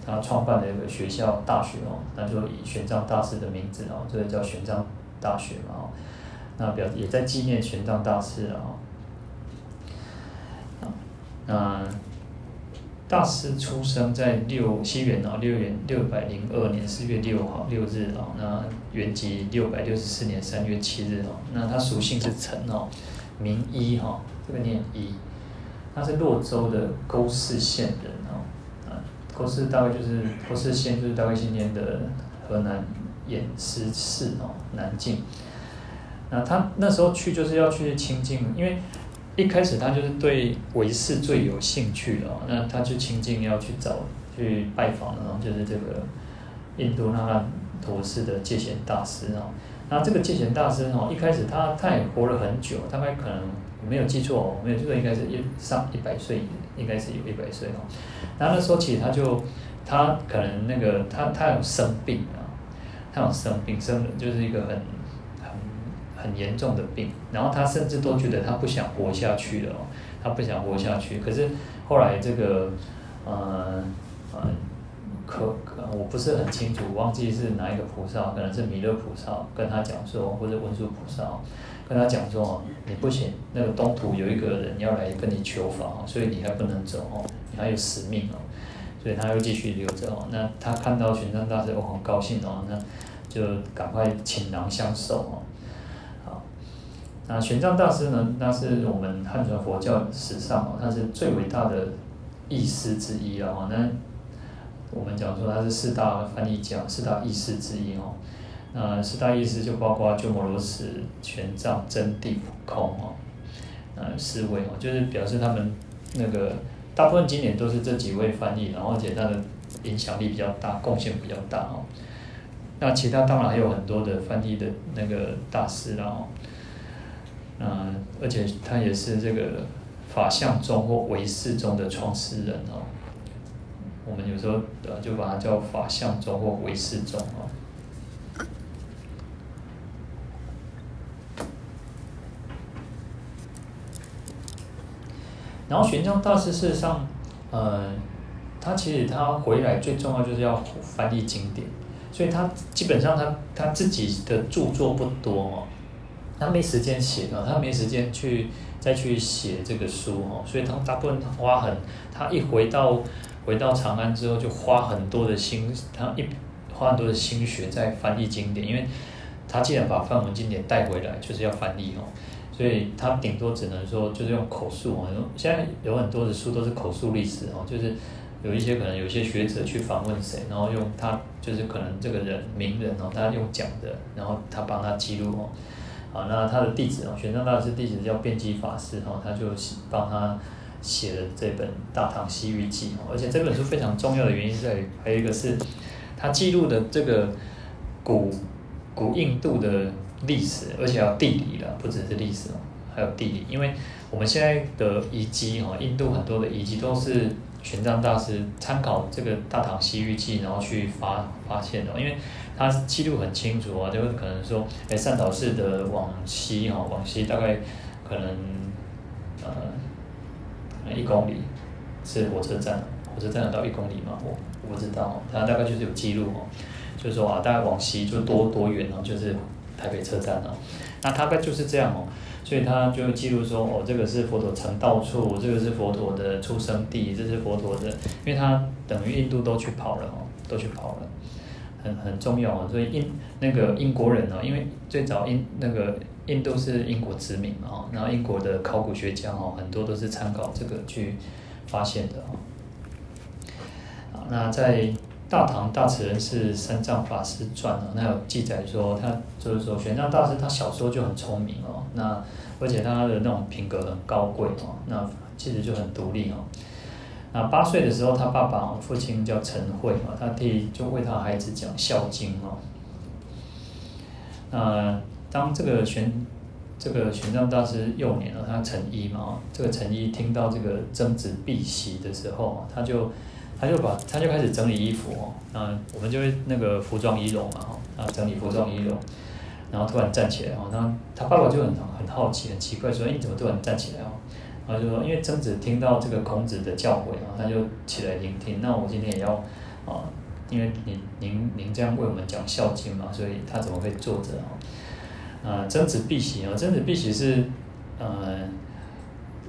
Speaker 1: 他创办的一个学校大学哦，那就以玄奘大师的名字哦，这个叫玄奘大学嘛哦。那表也在纪念玄奘大师啊。那大师出生在六西元啊，六元六百零二年四月六号六日啊，那元吉六百六十四年三月七日哦。那他属性是辰哦，名一哈，这个念一。他是洛州的沟市县人哦，啊，沟市大概就是沟市县，就是大概今天的河南偃师市哦，南靖。那他那时候去就是要去清净，因为一开始他就是对唯识最有兴趣的哦，那他去清净要去找去拜访的哦，就是这个印度那烂陀寺的戒贤大师哦。那这个戒贤大师哦，一开始他他也活了很久，大概可能没有记错哦，没有记错应该是一上一百岁，应该是有一百岁哦。那那时候起他就他可能那个他他有生病啊，他有生病生的就是一个很。很很严重的病，然后他甚至都觉得他不想活下去了，他不想活下去。可是后来这个，呃呃，可我不是很清楚，忘记是哪一个菩萨，可能是弥勒菩萨跟他讲说，或者文殊菩萨跟他讲说，你不行，那个东土有一个人要来跟你求法，所以你还不能走哦，你还有使命哦，所以他又继续留着哦。那他看到玄奘大师，我很高兴哦，那就赶快请囊相授哦。好那玄奘大师呢？那是我们汉传佛教史上哦，他是最伟大的译师之一了哦。那我们讲说他是四大翻译家、四大译师之一哦。那四大译师就包括鸠摩罗什、玄奘、真谛、普空哦。呃，四位哦，就是表示他们那个大部分经典都是这几位翻译，然后而且他的影响力比较大，贡献比较大哦。那其他当然还有很多的翻译的那个大师了哦。嗯，而且他也是这个法相宗或唯识宗的创始人哦。我们有时候呃就把它叫法相宗或唯识宗哦。然后玄奘大师事实上，呃，他其实他回来最重要就是要翻译经典，所以他基本上他他自己的著作不多哦。他没时间写了，他没时间去再去写这个书哦，所以他大部分花很，他一回到回到长安之后，就花很多的心，他一花很多的心血在翻译经典，因为他既然把梵文经典带回来，就是要翻译哦，所以他顶多只能说就是用口述哦，现在有很多的书都是口述历史哦，就是有一些可能有些学者去访问谁，然后用他就是可能这个人名人哦，他用讲的，然后他帮他记录哦。啊，那他的弟子哦，玄奘大师弟子叫辩机法师哦，他就帮他写了这本《大唐西域记》哦，而且这本书非常重要的原因在于，还有一个是，他记录的这个古古印度的历史，而且要地理了，不只是历史哦，还有地理，因为我们现在的遗迹哦，印度很多的遗迹都是玄奘大师参考这个《大唐西域记》，然后去发发现的，因为。他记录很清楚啊，就是可能说，哎，善导寺的往西哈，往西大概可能呃一公里是火车站，火车站有到一公里吗？我我不知道，他大概就是有记录哦，就是说啊，大概往西就多多远哦，就是台北车站哦，那大概就是这样哦，所以他就记录说，哦，这个是佛陀成道处，这个是佛陀的出生地，这是佛陀的，因为他等于印度都去跑了哦，都去跑了。很很重要啊，所以英那个英国人呢，因为最早英那个印度是英国殖民嘛，然后英国的考古学家哈，很多都是参考这个去发现的啊。那在《大唐大慈恩寺三藏法师传》，那有记载说，他就是说玄奘大师他小时候就很聪明哦，那而且他的那种品格很高贵哦，那其实就很独立哦。那八岁的时候，他爸爸父亲叫陈慧嘛，他弟就为他孩子讲《孝经》哦。那当这个玄这个玄奘大师幼年了，他成一嘛，这个成一听到这个曾子避席的时候，他就他就把他就开始整理衣服哦。那我们就会那个服装仪容嘛，啊，整理服装仪容，然后突然站起来哦，那他爸爸就很很好奇，很奇怪，说：“哎，你怎么突然站起来哦？”然后就说：“因为曾子听到这个孔子的教诲啊，他就起来聆听。那我今天也要啊，因为您您您这样为我们讲《孝经》嘛，所以他怎么会坐着啊？啊，曾子避席啊，曾子避席是呃，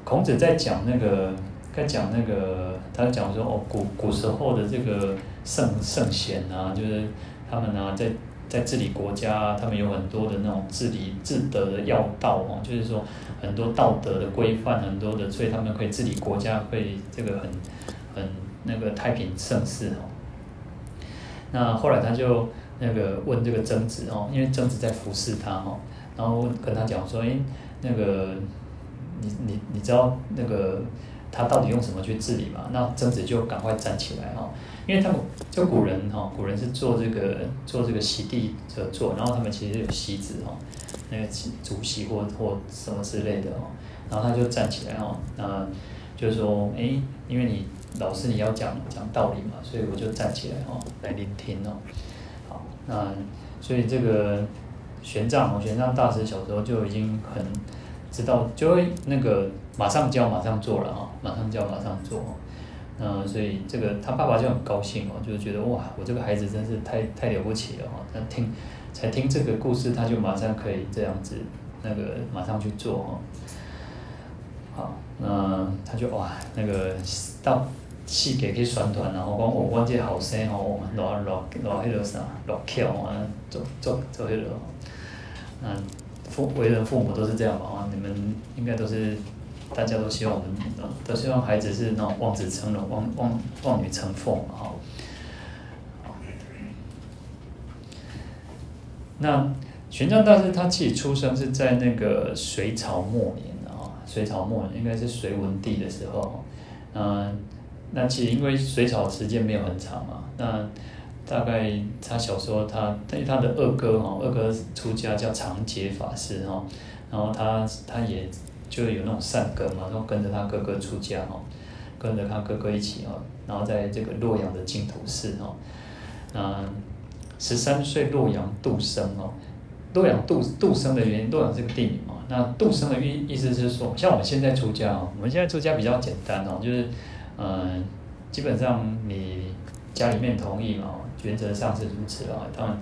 Speaker 1: 孔子在讲那个，在讲那个，他讲说哦，古古时候的这个圣圣贤啊，就是他们呢、啊、在。”在治理国家，他们有很多的那种治理治德的要道哦，就是说很多道德的规范，很多的，所以他们可以治理国家，会这个很很那个太平盛世哦。那后来他就那个问这个曾子哦，因为曾子在服侍他哦，然后跟他讲说，哎，那个你你你知道那个他到底用什么去治理吗？那曾子就赶快站起来哦。因为他们就古人哈，古人是做这个做这个席地而坐，然后他们其实有席子哈，那个主席或或什么之类的哦，然后他就站起来哦，那就是说，哎，因为你老师你要讲讲道理嘛，所以我就站起来哦，来聆听哦。好，那所以这个玄奘哦，玄奘大师小时候就已经很知道，就会那个马上教马上做了哈，马上教马上做。嗯，所以这个他爸爸就很高兴哦，就觉得哇，我这个孩子真是太太了不起了哈！他听才听这个故事，他就马上可以这样子，那个马上去做哈。好，那他就哇，那个到戏给去宣传，然后讲我我这后生哦，落落落迄个啥，落桥啊，做做做迄个，嗯，父为人父母都是这样嘛，你们应该都是。大家都希望我们，都希望孩子是那种望子成龙、望望望女成凤嘛，哈。那玄奘大师他自己出生是在那个隋朝末年啊，隋朝末年应该是隋文帝的时候，嗯，那其实因为隋朝时间没有很长嘛，那大概他小时候他，因为他的二哥哈，二哥出家叫长捷法师哈，然后他他也。就有那种善根嘛，然后跟着他哥哥出家哦，跟着他哥哥一起哦，然后在这个洛阳的净土寺哦，嗯，十三岁洛阳度生哦，洛阳度度生的原因，洛阳这个地名嘛，那度生的意意思是说，像我们现在出家哦，我们现在出家比较简单哦，就是嗯，基本上你家里面同意嘛，原则上是如此啊，当然，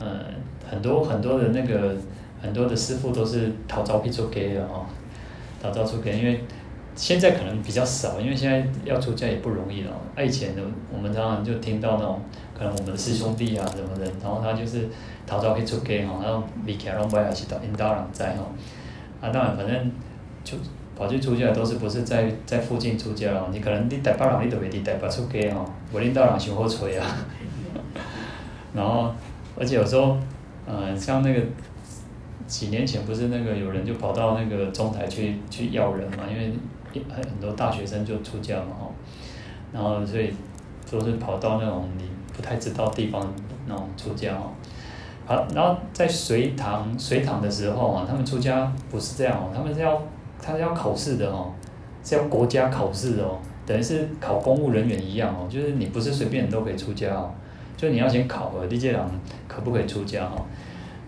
Speaker 1: 嗯，很多很多的那个很多的师傅都是讨招聘做给的哦。打造出给，因为现在可能比较少，因为现在要出家也不容易了。啊，以前的我们常常就听到那种，可能我们的师兄弟啊什么的，然后他就是讨招可以出家哈，然后离开了外去到引导人在哈。啊，当然反正就跑去出家都是不是在在附近出家了，你可能你台北人你都会在台北出家哈，无领导人想好吹啊。然后而且有时候，嗯，像那个。几年前不是那个有人就跑到那个中台去去要人嘛，因为很很多大学生就出家嘛哈，然后所以都是跑到那种你不太知道地方那种出家哦，好，然后在隋唐隋唐的时候啊，他们出家不是这样哦，他们是要他是要考试的哦，是要国家考试哦，等于是考公务人员一样哦，就是你不是随便人都可以出家哦，就你要先考核，你这人可不可以出家哦，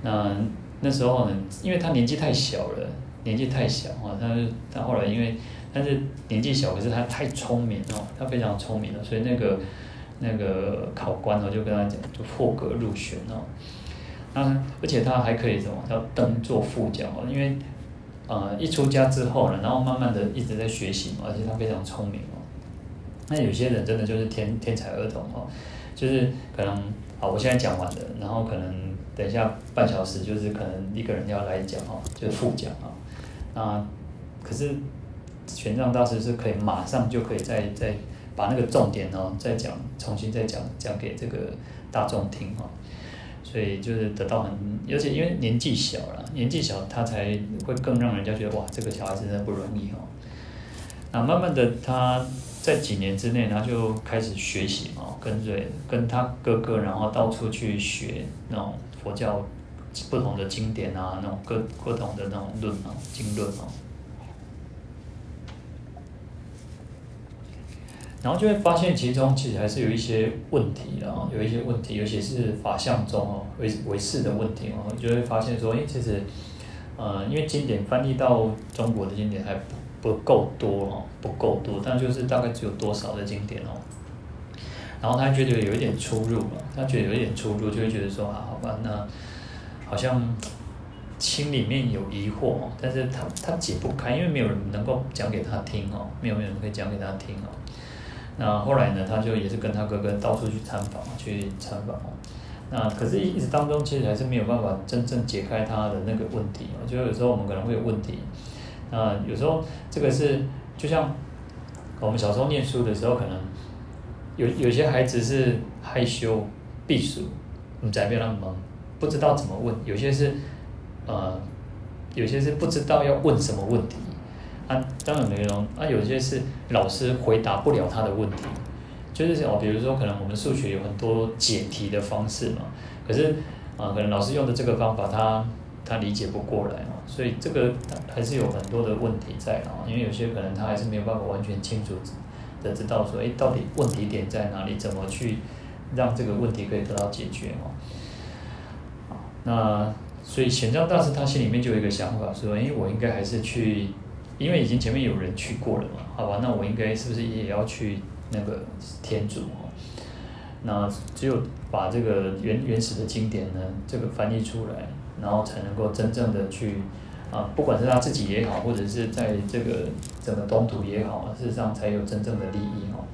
Speaker 1: 那。那时候呢，因为他年纪太小了，年纪太小啊，他他后来因为，但是年纪小，可是他太聪明哦，他非常聪明了，所以那个那个考官哦就跟他讲，就破格入选哦。那而且他还可以什么，叫登做副教，因为呃一出家之后呢，然后慢慢的一直在学习嘛，而且他非常聪明哦。那有些人真的就是天天才儿童哦，就是可能好，我现在讲完了，然后可能。等一下，半小时就是可能一个人要来讲哦，就是副讲啊。那可是玄奘大师是可以马上就可以再再把那个重点哦再讲，重新再讲讲给这个大众听哦。所以就是得到很，而且因为年纪小了，年纪小他才会更让人家觉得哇，这个小孩子真的不容易哦。那慢慢的他在几年之内，他就开始学习嘛，跟着跟他哥哥，然后到处去学那种。佛教不同的经典啊，那种各各种的那种论啊，经论啊，然后就会发现其中其实还是有一些问题啊，有一些问题，尤其是法相中哦，唯唯识的问题哦，就会发现说，哎，其实，呃，因为经典翻译到中国的经典还不不够多哦，不够多，但就是大概只有多少的经典哦。然后他觉得有一点出入嘛，他觉得有一点出入，就会觉得说啊，好吧，那好像心里面有疑惑哦，但是他他解不开，因为没有人能够讲给他听哦，没有人可以讲给他听哦。那后来呢，他就也是跟他哥哥到处去参访，去参访。那可是，一直当中其实还是没有办法真正解开他的那个问题哦。就有时候我们可能会有问题，那有时候这个是就像我们小时候念书的时候，可能。有有些孩子是害羞避暑，你在边那忙，不知道怎么问；有些是，呃，有些是不知道要问什么问题。当然没有啊，有些是老师回答不了他的问题，就是哦，比如说可能我们数学有很多解题的方式嘛，可是啊，可能老师用的这个方法他他理解不过来嘛，所以这个还是有很多的问题在啊，因为有些可能他还是没有办法完全清楚。的知道说，哎，到底问题点在哪里？怎么去让这个问题可以得到解决哦？那所以玄奘大师他心里面就有一个想法，说，哎，我应该还是去，因为已经前面有人去过了嘛，好吧？那我应该是不是也要去那个天竺哦？那只有把这个原原始的经典呢，这个翻译出来，然后才能够真正的去。啊，不管是他自己也好，或者是在这个整个东土也好，事实上才有真正的利益哦。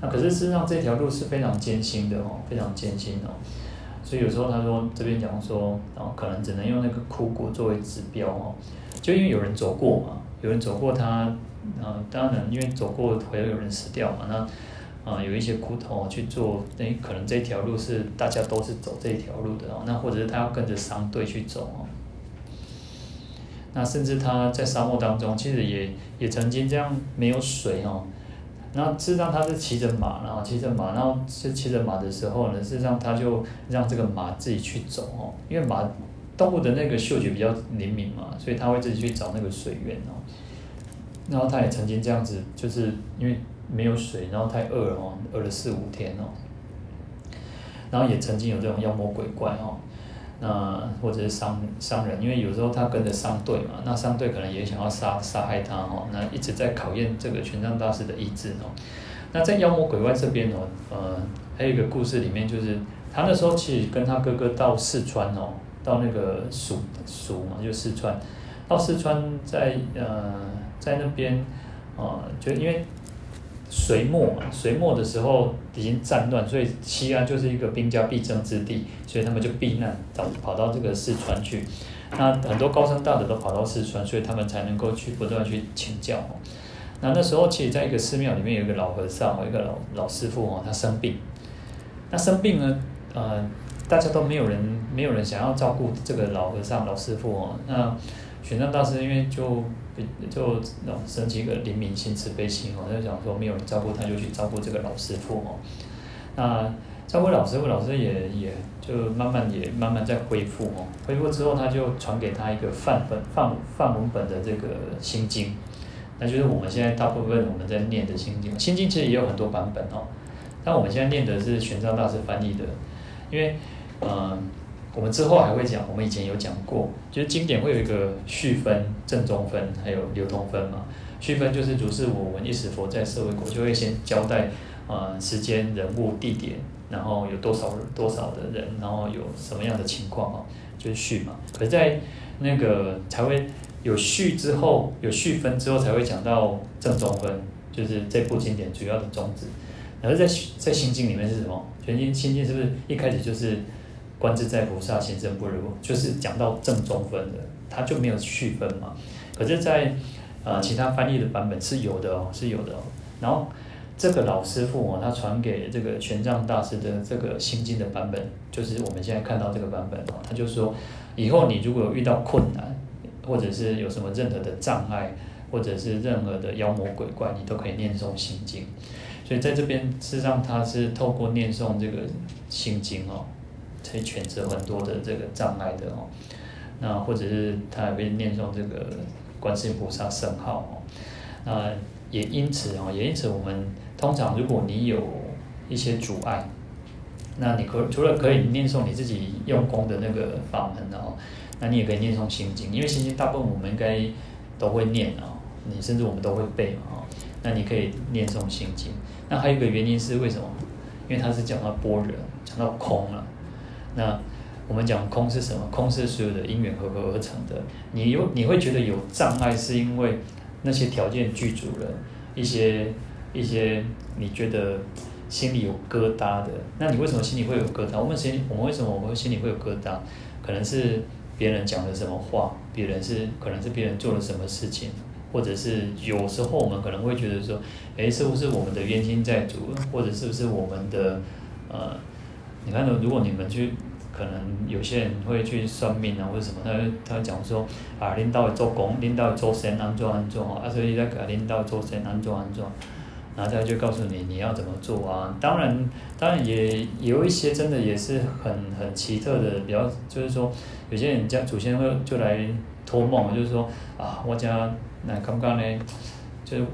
Speaker 1: 那可是事实上这条路是非常艰辛的哦，非常艰辛哦。所以有时候他说这边讲说，然后，可能只能用那个枯骨作为指标哦，就因为有人走过嘛，有人走过他，啊，当然因为走过会有人死掉嘛，那啊有一些骨头去做，那可能这条路是大家都是走这条路的哦，那或者是他要跟着商队去走哦。那甚至他在沙漠当中，其实也也曾经这样没有水哦。那事实上他是骑着马，然后骑着马，然后是骑着马的时候呢，事实上他就让这个马自己去走哦，因为马动物的那个嗅觉比较灵敏嘛，所以他会自己去找那个水源哦。然后他也曾经这样子，就是因为没有水，然后太饿了哦，饿了四五天哦。然后也曾经有这种妖魔鬼怪哦。那或者是商商人，因为有时候他跟着商队嘛，那商队可能也想要杀杀害他哦，那一直在考验这个权杖大师的意志哦。那在妖魔鬼怪这边哦，呃，还有一个故事里面就是，他那时候其实跟他哥哥到四川哦，到那个蜀蜀嘛，就四川，到四川在呃在那边啊、呃，就因为。隋末嘛，隋末的时候已经战乱，所以西安就是一个兵家必争之地，所以他们就避难，找跑到这个四川去。那很多高僧大德都跑到四川，所以他们才能够去不断去请教。那那时候，其实在一个寺庙里面有一个老和尚，一个老老师傅哦，他生病。那生病呢，呃，大家都没有人，没有人想要照顾这个老和尚、老师傅哦。那玄奘大师因为就就升起一个怜悯心、慈悲心哦，就想说没有人照顾他，就去照顾这个老师傅哦。那照顾老师傅，老师也也就慢慢也慢慢在恢复哦。恢复之后，他就传给他一个范本、范范文本的这个心经，那就是我们现在大部分我们在念的心经。心经其实也有很多版本哦，但我们现在念的是玄奘大师翻译的，因为。呃我们之后还会讲，我们以前有讲过，就是经典会有一个序分、正宗分，还有流通分嘛。序分就是如是我闻一时佛在舍卫国，就会先交代、呃、时间、人物、地点，然后有多少多少的人，然后有什么样的情况啊，就是序嘛。可是在那个才会有序之后，有序分之后才会讲到正宗分，就是这部经典主要的宗旨。然后在在心经里面是什么？全经心经是不是一开始就是？观自在菩萨行深般若，就是讲到正宗分的，他就没有序分嘛。可是在，在呃其他翻译的版本是有的哦，是有的哦。然后这个老师傅哦，他传给这个玄奘大师的这个心经的版本，就是我们现在看到这个版本哦。他就说，以后你如果有遇到困难，或者是有什么任何的障碍，或者是任何的妖魔鬼怪，你都可以念诵心经。所以在这边，事实上他是透过念诵这个心经哦。可以选择很多的这个障碍的哦，那或者是他还会念诵这个观世音菩萨圣号哦，那也因此哦，也因此我们通常如果你有一些阻碍，那你可除了可以念诵你自己用功的那个法门哦，那你也可以念诵心经，因为心经大部分我们应该都会念啊，你甚至我们都会背嘛啊。那你可以念诵心经。那还有一个原因是为什么？因为他是讲到般若，讲到空了。那我们讲空是什么？空是所有的因缘合合而成的。你有你会觉得有障碍，是因为那些条件具足了，一些一些你觉得心里有疙瘩的。那你为什么心里会有疙瘩？我们心我们为什么我们心里会有疙瘩？可能是别人讲了什么话，别人是可能是别人做了什么事情。或者是有时候我们可能会觉得说，诶，是不是我们的冤亲债主，或者是不是我们的，呃，你看，如果你们去，可能有些人会去算命啊，或者什么，他他会讲说，啊，领导做工，领导做生，安做安怎啊，所以在给领导做生，安做安怎，然后他就告诉你你要怎么做啊。当然，当然也有一些真的也是很很奇特的，比较就是说，有些人家祖先会就来托梦，就是说，啊，我家。那刚刚呢，就是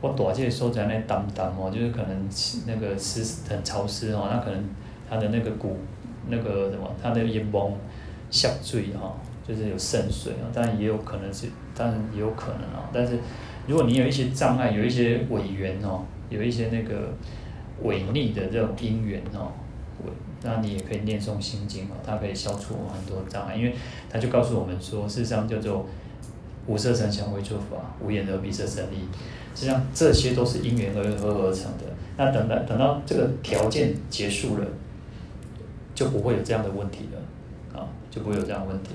Speaker 1: 我躲这个所在那挡挡哦，就是可能那个湿很潮湿哦，那可能他的那个骨那个什么，它的阴毛下坠哈，就是有渗水啊，当然也有可能是，当然也有可能啊。但是如果你有一些障碍，有一些违缘哦，有一些那个违逆的这种因缘哦，那你也可以念诵心经哦，它可以消除很多障碍，因为它就告诉我们说，事实上叫做。无色声香味触法，无眼耳鼻舌身意，实际上这些都是因缘而合而成的。那等到等到这个条件结束了，就不会有这样的问题了，啊，就不会有这样的问题。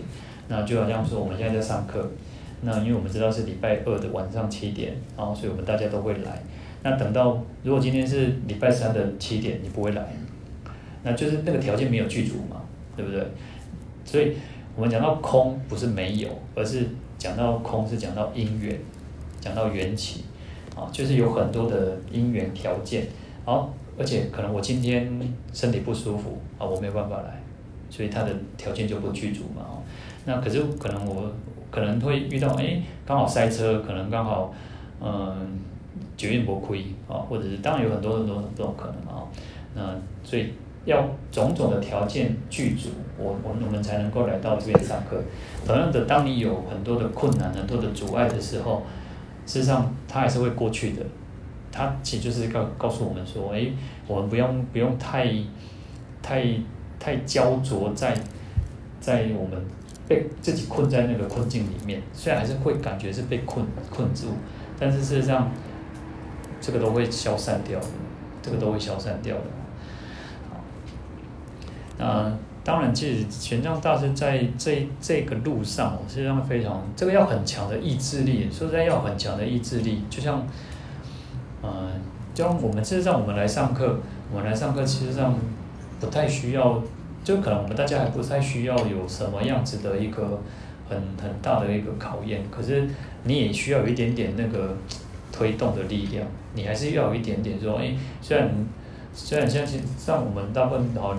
Speaker 1: 那就好像说，我们现在在上课，那因为我们知道是礼拜二的晚上七点，然后所以我们大家都会来。那等到如果今天是礼拜三的七点，你不会来，那就是那个条件没有具足嘛，对不对？所以我们讲到空，不是没有，而是。讲到空是讲到因缘，讲到缘起，啊，就是有很多的因缘条件，好，而且可能我今天身体不舒服啊，我没有办法来，所以他的条件就不具足嘛，哦，那可是可能我可能会遇到，哎，刚好塞车，可能刚好，嗯，捷运不亏啊，或者是当然有很多很多很多可能啊，那所以。要种种的条件具足，我我我们才能够来到这边上课。同样的，当你有很多的困难、很多的阻碍的时候，事实上它还是会过去的。它其实就是告告诉我们说，诶，我们不用不用太太太焦灼在在我们被自己困在那个困境里面。虽然还是会感觉是被困困住，但是事实上这个都会消散掉的，这个都会消散掉的。啊，当然，其实玄奘大师在这这个路上，实际上非常这个要很强的意志力，说实在要很强的意志力。就像，嗯、呃，就像我们事实上我们来上课，我们来上课，其实上不太需要，就可能我们大家还不太需要有什么样子的一个很很大的一个考验。可是你也需要有一点点那个推动的力量，你还是要有一点点说，哎，虽然虽然像像我们大部分好。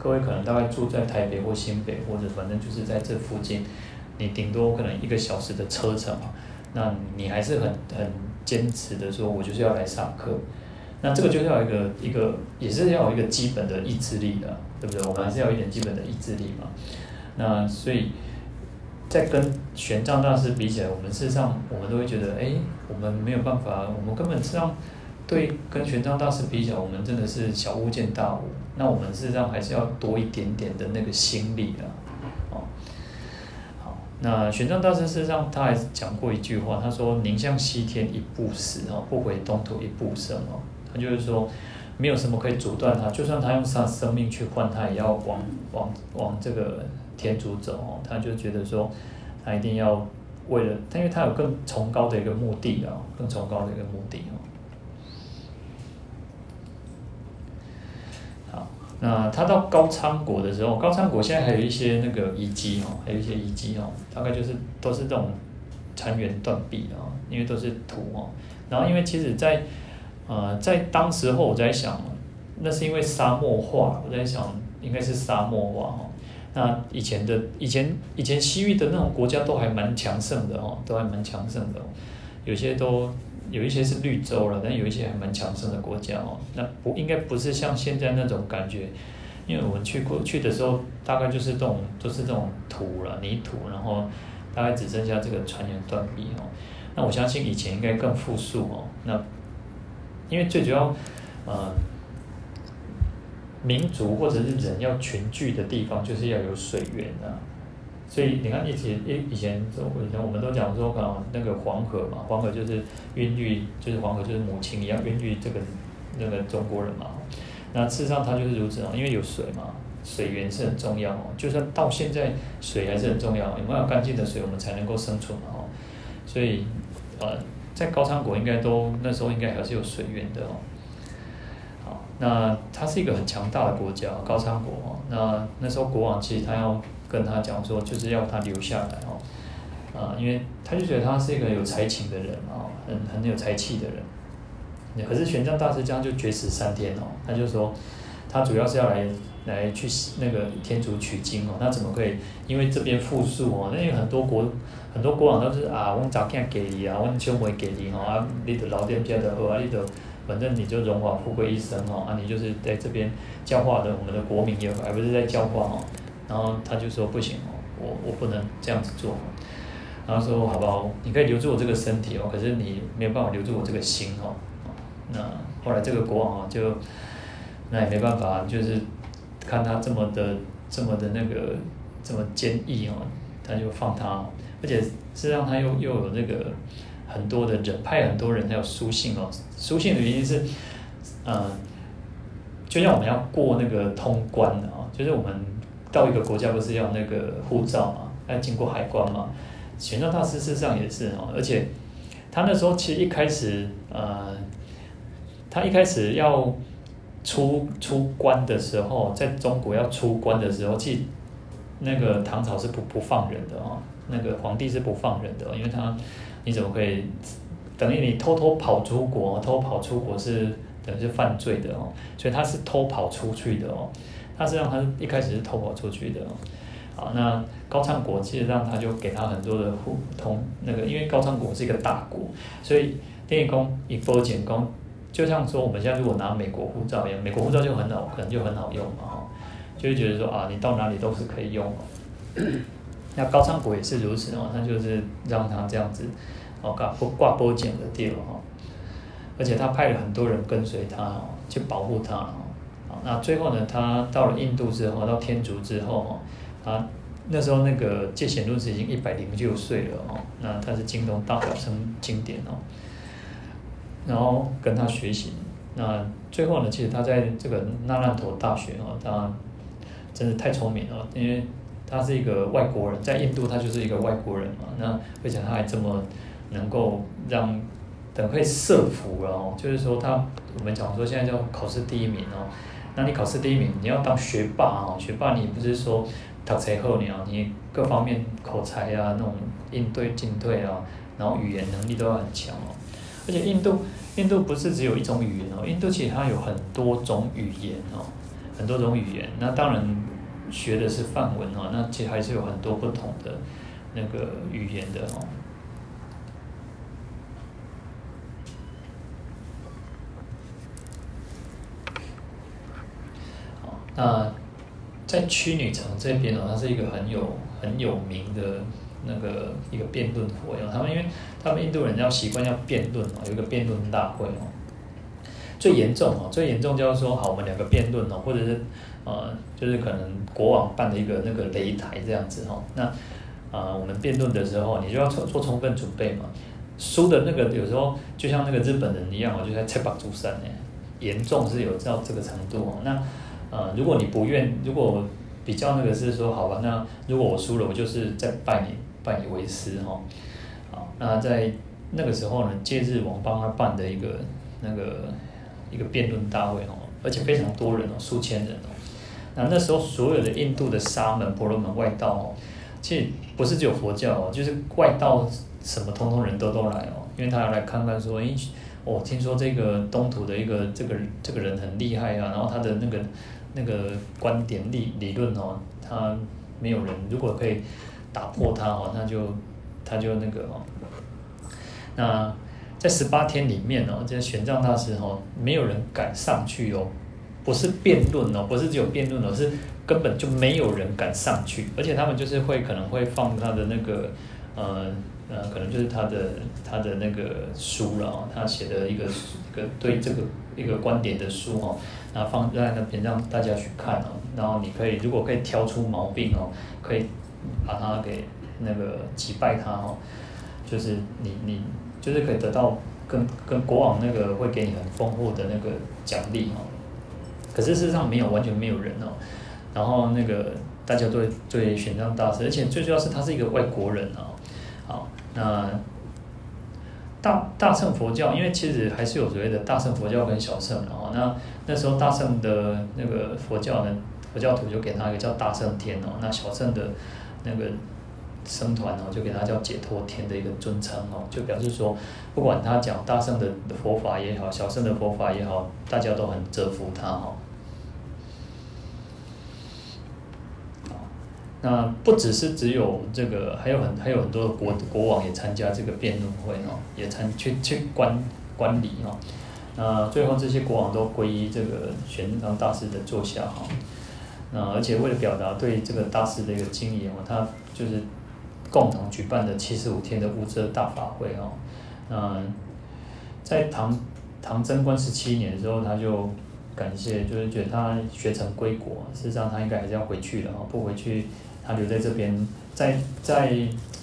Speaker 1: 各位可能大概住在台北或新北，或者反正就是在这附近，你顶多可能一个小时的车程嘛，那你还是很很坚持的说，我就是要来上课。那这个就是要一个一个，也是要有一个基本的意志力的，对不对？我们还是要有一点基本的意志力嘛。那所以，在跟玄奘大师比起来，我们事实上我们都会觉得，哎，我们没有办法，我们根本上。对，跟玄奘大师比较，我们真的是小巫见大巫。那我们事实上还是要多一点点的那个心力啊。哦，好，那玄奘大师事实上他还讲过一句话，他说：“宁向西天一步死，哦，不回东土一步生。”哦，他就是说，没有什么可以阻断他，就算他用他生命去换，他也要往往往这个天竺走。他就觉得说，他一定要为了，他因为他有更崇高的一个目的啊，更崇高的一个目的哦。那他到高昌国的时候，高昌国现在还有一些那个遗迹哦，还有一些遗迹哦，大概就是都是这种残垣断壁啊，因为都是土哦。然后因为其实，在呃在当时候我在想，那是因为沙漠化，我在想应该是沙漠化哦。那以前的以前以前西域的那种国家都还蛮强盛的哦，都还蛮强盛的，有些都。有一些是绿洲了，但有一些还蛮强盛的国家哦。那不应该不是像现在那种感觉，因为我们去过去的时候，大概就是这种都、是这种土了泥土，然后大概只剩下这个船员断壁哦。那我相信以前应该更富庶哦。那因为最主要呃。民族或者是人要群聚的地方，就是要有水源啊。所以你看，以前以以前以前我们都讲说，啊，那个黄河嘛，黄河就是孕育，就是黄河就是母亲一样孕育这个那个中国人嘛。那事实上它就是如此哦，因为有水嘛，水源是很重要哦。就算到现在，水还是很重要，有没有干净的水，我们才能够生存嘛哦。所以呃，在高昌国应该都那时候应该还是有水源的哦。好那它是一个很强大的国家，高昌国哦。那那时候国王其实他要跟他讲说，就是要他留下来哦，啊，因为他就觉得他是一个有才情的人啊，很很有才气的人。可是玄奘大师这样就绝食三天哦，他就说，他主要是要来来去那个天竺取经哦，那怎么可以？因为这边富庶哦，那有很多国很多国王都是啊，我早点给你啊，我兄妹给你哦，啊，你的老店家的好啊，你的。反正你就荣华富贵一生哦，啊，你就是在这边教化的我们的国民也好，而不是在教化哦。然后他就说不行哦，我我不能这样子做。然后说好不好？你可以留住我这个身体哦，可是你没有办法留住我这个心哦。那后来这个国王啊，就那也没办法，就是看他这么的这么的那个这么坚毅哦，他就放他，而且实际上他又又有那个。很多的人派很多人，还有书信哦。书信的原因是，呃，就像我们要过那个通关的啊，就是我们到一个国家不是要那个护照嘛，要经过海关嘛。玄奘大师事实上也是哦，而且他那时候其实一开始，呃，他一开始要出出关的时候，在中国要出关的时候，其实那个唐朝是不不放人的哦，那个皇帝是不放人的，因为他。你怎么可以等于你偷偷跑出国？偷跑出国是等于是犯罪的哦，所以他是偷跑出去的哦。他实际上他一开始是偷跑出去的哦。好，那高昌国其实上他就给他很多的互通那个，因为高昌国是一个大国，所以电影公一波简公，就像说我们现在如果拿美国护照一样，美国护照就很好，可能就很好用嘛哈，就会觉得说啊，你到哪里都是可以用。那高昌国也是如此哦，他就是让他这样子。哦，挂挂波简的地方哦，而且他派了很多人跟随他哦，去保护他哦。那最后呢，他到了印度之后，到天竺之后哦，他那时候那个戒贤论师已经一百零六岁了哦。那他是精通大小乘经典哦，然后跟他学习。那最后呢，其实他在这个那烂陀大学哦，他真的太聪明了，因为他是一个外国人，在印度他就是一个外国人嘛。那而且他还这么。能够让等可以设伏了哦，就是说他我们讲说现在叫考试第一名哦，那你考试第一名，你要当学霸哦，学霸你不是说读书好你啊，你各方面口才啊，那种应对进退啊，然后语言能力都要很强哦。而且印度印度不是只有一种语言哦，印度其实它有很多种语言哦，很多种语言。那当然学的是梵文哦，那其实还是有很多不同的那个语言的哦。那在屈女城这边呢，它是一个很有很有名的那个一个辩论佛哦。他们因为他们印度人要习惯要辩论哦，有一个辩论大会哦。最严重哦，最严重就是说，好，我们两个辩论哦，或者是呃，就是可能国王办的一个那个擂台这样子哦。那、呃，我们辩论的时候，你就要做做充分准备嘛。输的那个有时候就像那个日本人一样哦，就在切把竹山呢，严重是有到这个程度哦。那呃，如果你不愿，如果比较那个是说，好吧，那如果我输了，我就是在拜你，拜你为师哈。好，那在那个时候呢，戒日王帮他办的一个那个一个辩论大会哦，而且非常多人哦，数千人哦。那那时候所有的印度的沙门、婆罗门外道哦，其实不是只有佛教哦，就是外道什么通通人都都来哦，因为他要来看看说，诶，我听说这个东土的一个这个这个人很厉害啊，然后他的那个。那个观点理理论哦，他没有人如果可以打破他哦，那就他就那个哦。那在十八天里面哦，这玄奘大师哦，没有人敢上去哦，不是辩论哦，不是只有辩论哦，是根本就没有人敢上去，而且他们就是会可能会放他的那个呃呃，可能就是他的他的那个书了哦，他写的一个一个对这个一个观点的书哦，然后放在那边让大家去看哦，然后你可以如果可以挑出毛病哦，可以把它给那个击败他哦，就是你你就是可以得到。跟跟国王那个会给你很丰富的那个奖励哦，可是事实上没有完全没有人哦，然后那个大家都会对玄奘大师，而且最主要是他是一个外国人哦，好，那大大乘佛教，因为其实还是有所谓的大乘佛教跟小乘哦，那那时候大乘的那个佛教呢，佛教徒就给他一个叫大乘天哦，那小乘的那个。僧团哦，就给他叫解脱天的一个尊称哦，就表示说，不管他讲大圣的佛法也好，小圣的佛法也好，大家都很折服他哈。那不只是只有这个，还有很还有很多国国王也参加这个辩论会哦，也参去去观观礼哦。那最后这些国王都皈依这个玄奘大师的座下哈。那而且为了表达对这个大师的一个敬意哦，他就是。共同举办的七十五天的无遮大法会哦，嗯，在唐唐贞观十七年的时候，他就感谢，就是觉得他学成归国，事实上他应该还是要回去的哦，不回去，他留在这边，在在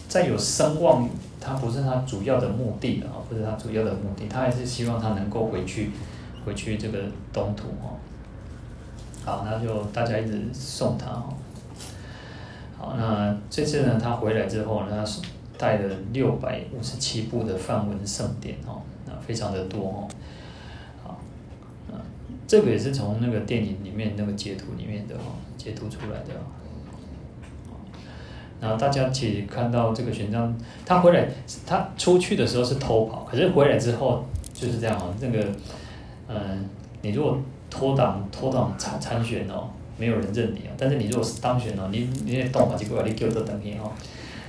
Speaker 1: 在有声望，他不是他主要的目的啊，不是他主要的目的，他还是希望他能够回去，回去这个东土哦。好，那就大家一直送他哦。好，那这次呢，他回来之后呢，他是带了六百五十七部的梵文圣典哦，那非常的多哦。好，啊，这个也是从那个电影里面那个截图里面的哦，截图出来的。然后大家其实看到这个玄奘，他回来，他出去的时候是偷跑，可是回来之后就是这样哦。那个，嗯，你如果脱党脱党参参选哦。没有人认你啊！但是你如果是当选了，你你也动法就过来，你给我等你哈。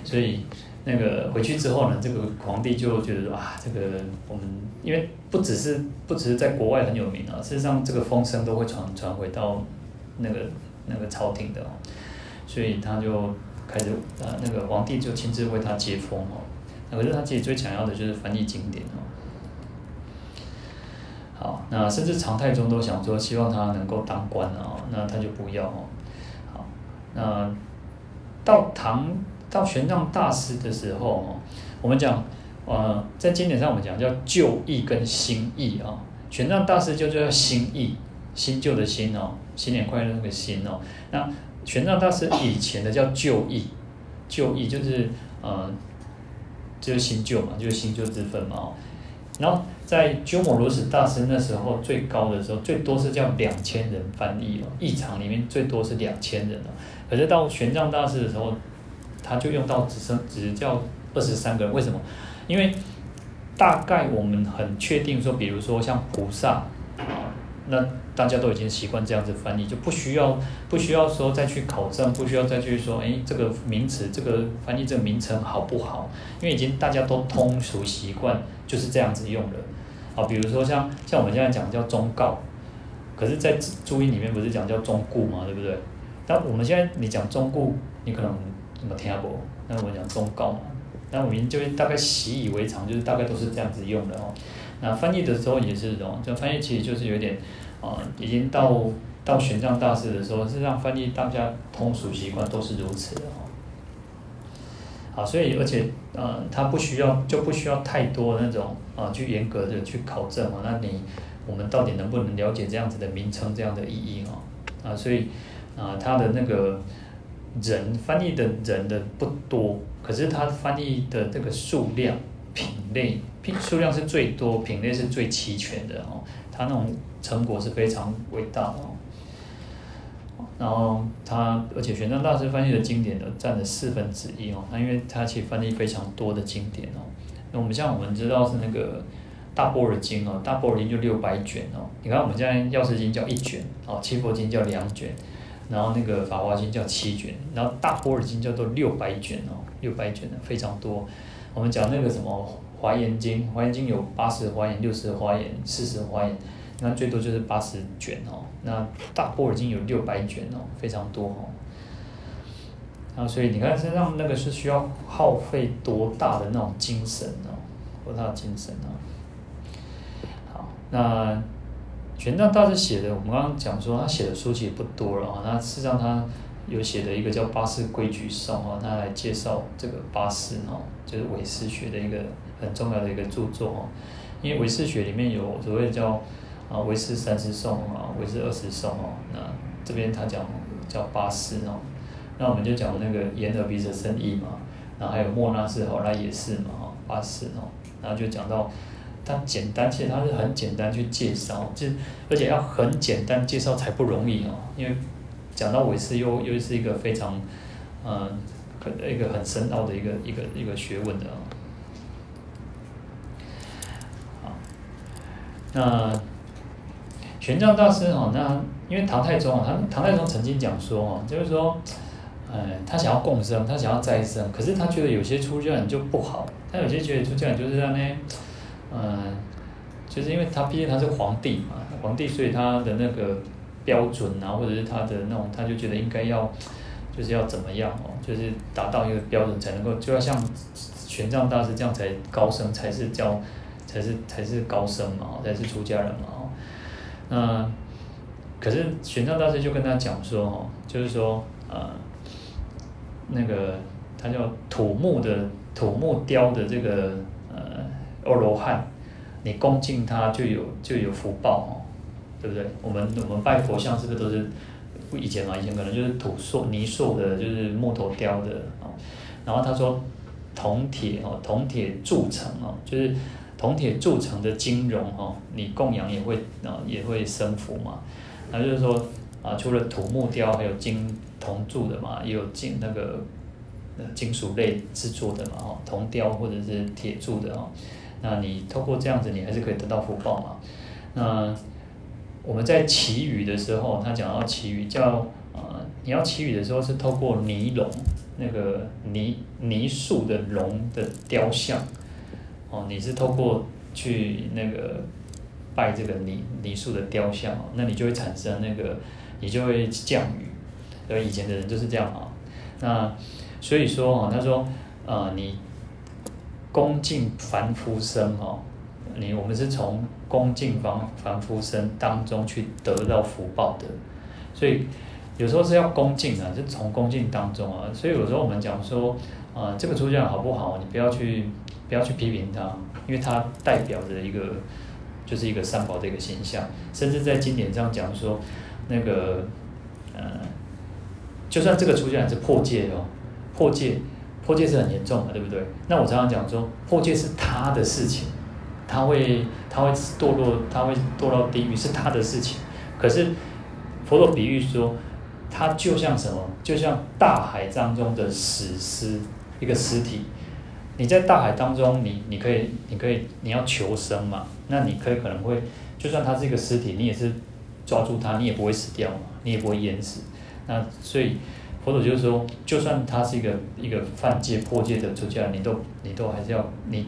Speaker 1: 所以那个回去之后呢，这个皇帝就觉得啊，这个我们因为不只是不只是在国外很有名啊，事实上这个风声都会传传回到那个那个朝廷的哦。所以他就开始啊，那个皇帝就亲自为他接风哦。可是他自己最想要的就是翻译经典哦。啊，那甚至唐太宗都想说，希望他能够当官啊，那他就不要哦。好，那到唐到玄奘大师的时候哦，我们讲呃，在经典上我们讲叫旧译跟新译啊。玄奘大师就叫新译，新旧的新哦，新年快乐那个新哦。那玄奘大师以前的叫旧译，旧译就是呃，就是新旧嘛，就是新旧之分嘛。然后在鸠摩罗什大师那时候最高的时候，最多是叫两千人翻译哦，一场里面最多是两千人哦。可是到玄奘大师的时候，他就用到只剩只叫二十三个人。为什么？因为大概我们很确定说，比如说像菩萨，那。大家都已经习惯这样子翻译，就不需要不需要说再去考证，不需要再去说，哎，这个名词，这个翻译这个名称好不好？因为已经大家都通俗习惯，就是这样子用了。啊，比如说像像我们现在讲叫忠告，可是，在注音里面不是讲叫忠固嘛，对不对？但我们现在你讲忠固，你可能怎么听不懂？那我们讲忠告嘛，那我们就会大概习以为常，就是大概都是这样子用的哦。那翻译的时候也是这种，这翻译其实就是有点。啊，已经到到玄奘大师的时候，实际上翻译大家通俗习惯都是如此的哦。好，所以而且呃，他不需要就不需要太多那种啊，去严格的去考证哦。那你我们到底能不能了解这样子的名称这样的意义哦？啊，所以啊，他的那个人翻译的人的不多，可是他翻译的这个数量品类品数量是最多，品类是最齐全的哦。他那种成果是非常伟大的哦，然后他而且玄奘大师翻译的经典呢，占了四分之一哦。那因为他其实翻译非常多的经典哦。那我们像我们知道是那个大般若经哦，大般若经就六百卷哦。你看我们现在药师经叫一卷哦，七佛经叫两卷，然后那个法华经叫七卷，然后大般若经叫做六百卷哦，六百卷的非常多。我们讲那个什么。华严经，华严经有八十华严、六十华严、四十华严，那最多就是八十卷哦，那大般若经有六百卷哦，非常多哦。啊，所以你看身上那个是需要耗费多大的那种精神哦，多大的精神啊！好，那玄奘大师写的，我们刚刚讲说他写的书籍也不多了啊，那事实上他有写的一个叫《八识规矩颂》啊，他来介绍这个八识哦，就是唯识学的一个很重要的一个著作哦，因为唯识学里面有所谓叫啊唯识三十颂啊，唯识二十颂哦，那这边他讲叫八识哦。那我们就讲那个眼耳鼻舌身意嘛，然后还有莫那识好，那也是嘛，哈，八识哦，然后就讲到，它简单，其实它是很简单去介绍，就而且要很简单介绍才不容易哦，因为讲到唯识又又是一个非常，嗯，可一个很深奥的一个一个一个学问的啊。好，那玄奘大师哦，那因为唐太宗啊，他唐太宗曾经讲说哦，就是说。呃，他想要共生，他想要再生，可是他觉得有些出家人就不好，他有些觉得出家人就是让那，嗯，就是因为他毕竟他是皇帝嘛，皇帝，所以他的那个标准啊，或者是他的那种，他就觉得应该要，就是要怎么样哦，就是达到一个标准才能够，就要像玄奘大师这样才高升，才是叫，才是才是高僧嘛，才是出家人嘛，哦，那可是玄奘大师就跟他讲说哦，就是说，呃。那个他叫土木的土木雕的这个呃阿罗汉，你恭敬他就有就有福报哦，对不对？我们我们拜佛像是不是都是以前嘛？以前可能就是土塑泥塑的，就是木头雕的哦。然后他说铜铁哦，铜铁铸成哦，就是铜铁铸成的金融哦，你供养也会啊也会生福嘛。那就是说啊，除了土木雕，还有金。铜铸的嘛，也有金那个金属类制作的嘛，哦，铜雕或者是铁铸的哦。那你透过这样子，你还是可以得到福报嘛。那我们在祈雨的时候，他讲到祈雨叫呃，你要祈雨的时候是透过泥龙那个泥泥塑的龙的雕像哦，你是透过去那个拜这个泥泥塑的雕像，那你就会产生那个，你就会降雨。所，以以前的人就是这样啊，那所以说啊，他说，呃，你恭敬凡夫身哦，你我们是从恭敬凡凡夫身当中去得到福报的，所以有时候是要恭敬啊，是从恭敬当中啊，所以有时候我们讲说，啊、呃，这个出家好不好，你不要去不要去批评他，因为他代表着一个就是一个三宝的一个形象，甚至在经典上讲说，那个呃。就算这个出家人是破戒哦，破戒，破戒是很严重的，对不对？那我常常讲说，破戒是他的事情，他会他会堕落，他会堕到地狱是他的事情。可是佛陀比喻说，他就像什么？就像大海当中的死尸，一个尸体。你在大海当中，你你可以你可以你要求生嘛？那你可以可能会，就算他是一个尸体，你也是抓住他，你也不会死掉嘛，你也不会淹死。那所以，佛陀就是说，就算他是一个一个犯戒破戒的出家人，你都你都还是要你